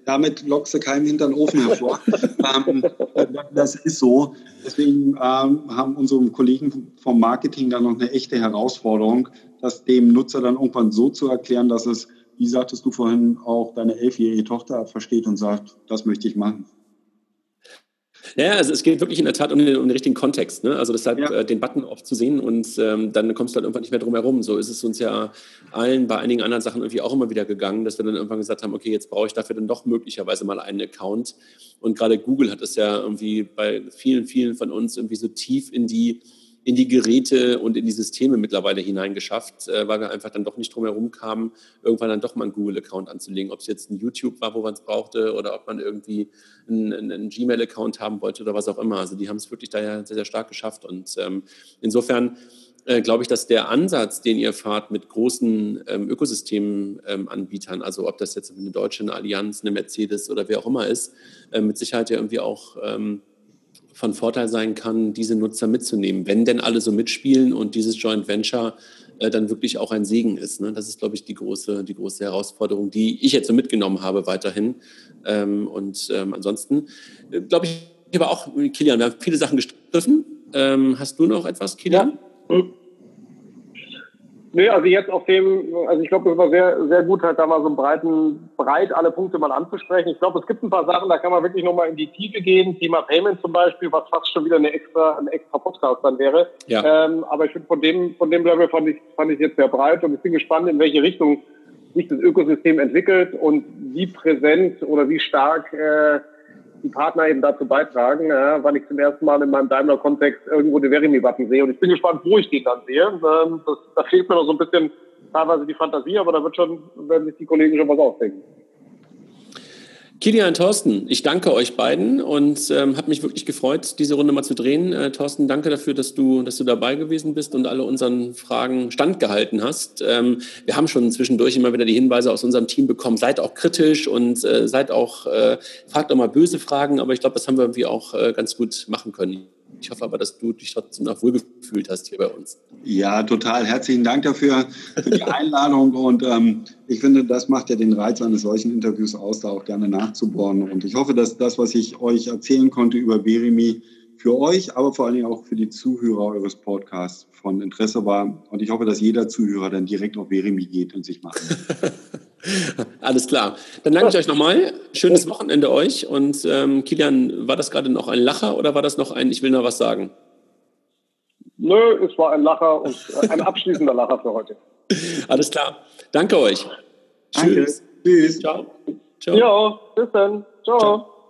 Damit lockst du keinen hinter den Ofen hervor. ähm, das ist so. Deswegen ähm, haben unsere Kollegen vom Marketing da noch eine echte Herausforderung, das dem Nutzer dann irgendwann so zu erklären, dass es, wie sagtest du vorhin, auch deine elfjährige Tochter versteht und sagt, das möchte ich machen. Ja, also es geht wirklich in der Tat um den, um den richtigen Kontext. Ne? Also deshalb ja. äh, den Button oft zu sehen und ähm, dann kommst du halt irgendwann nicht mehr drum herum. So ist es uns ja allen bei einigen anderen Sachen irgendwie auch immer wieder gegangen, dass wir dann irgendwann gesagt haben, okay, jetzt brauche ich dafür dann doch möglicherweise mal einen Account. Und gerade Google hat es ja irgendwie bei vielen, vielen von uns irgendwie so tief in die in die Geräte und in die Systeme mittlerweile hineingeschafft, äh, weil wir einfach dann doch nicht drum herum kamen, irgendwann dann doch mal einen Google-Account anzulegen. Ob es jetzt ein YouTube war, wo man es brauchte, oder ob man irgendwie einen, einen Gmail-Account haben wollte oder was auch immer. Also die haben es wirklich daher sehr, sehr stark geschafft. Und ähm, insofern äh, glaube ich, dass der Ansatz, den ihr fahrt mit großen ähm, Ökosystemanbietern, ähm, also ob das jetzt eine deutsche, Allianz, eine Mercedes oder wer auch immer ist, äh, mit Sicherheit ja irgendwie auch ähm, von Vorteil sein kann, diese Nutzer mitzunehmen, wenn denn alle so mitspielen und dieses Joint Venture äh, dann wirklich auch ein Segen ist. Ne? Das ist, glaube ich, die große, die große Herausforderung, die ich jetzt so mitgenommen habe weiterhin. Ähm, und ähm, ansonsten äh, glaube ich, aber auch, Kilian, wir haben viele Sachen gestriffen. Ähm, hast du noch etwas, Kilian? Ja. Nee, also jetzt auf dem, also ich glaube, es war sehr, sehr gut, halt da mal so breiten, breit alle Punkte mal anzusprechen. Ich glaube, es gibt ein paar Sachen, da kann man wirklich nochmal in die Tiefe gehen. Thema Payment zum Beispiel, was fast schon wieder eine extra, ein extra Podcast dann wäre. Ja. Ähm, aber ich finde, von dem, von dem Level fand ich, fand ich jetzt sehr breit und ich bin gespannt, in welche Richtung sich das Ökosystem entwickelt und wie präsent oder wie stark äh, die Partner eben dazu beitragen, ja, weil ich zum ersten Mal in meinem Daimler-Kontext irgendwo den Verimi-Button sehe. Und ich bin gespannt, wo ich den dann sehe. Ähm, das, da fehlt mir noch so ein bisschen teilweise die Fantasie, aber da wird schon, werden sich die Kollegen schon was ausdenken. Kilian, Thorsten, ich danke euch beiden und ähm, habe mich wirklich gefreut, diese Runde mal zu drehen. Äh, Thorsten, danke dafür, dass du, dass du dabei gewesen bist und alle unseren Fragen standgehalten hast. Ähm, wir haben schon zwischendurch immer wieder die Hinweise aus unserem Team bekommen, seid auch kritisch und äh, seid auch, äh, fragt auch mal böse Fragen, aber ich glaube, das haben wir irgendwie auch äh, ganz gut machen können. Ich hoffe aber, dass du dich trotzdem noch wohlgefühlt hast hier bei uns. Ja, total. Herzlichen Dank dafür, für die Einladung. Und ähm, ich finde, das macht ja den Reiz eines solchen Interviews aus, da auch gerne nachzubohren. Und ich hoffe, dass das, was ich euch erzählen konnte über Berimi, für euch, aber vor allen Dingen auch für die Zuhörer eures Podcasts von Interesse war. Und ich hoffe, dass jeder Zuhörer dann direkt auf Veremi geht und sich macht. Alles klar. Dann danke ich euch nochmal. Schönes Wochenende euch. Und ähm, Kilian, war das gerade noch ein Lacher oder war das noch ein Ich will noch was sagen? Nö, es war ein Lacher und äh, ein abschließender Lacher für heute. Alles klar. Danke euch. Tschüss. Danke. Tschüss. Ciao. Ciao. Ja, bis dann. Ciao. Ciao.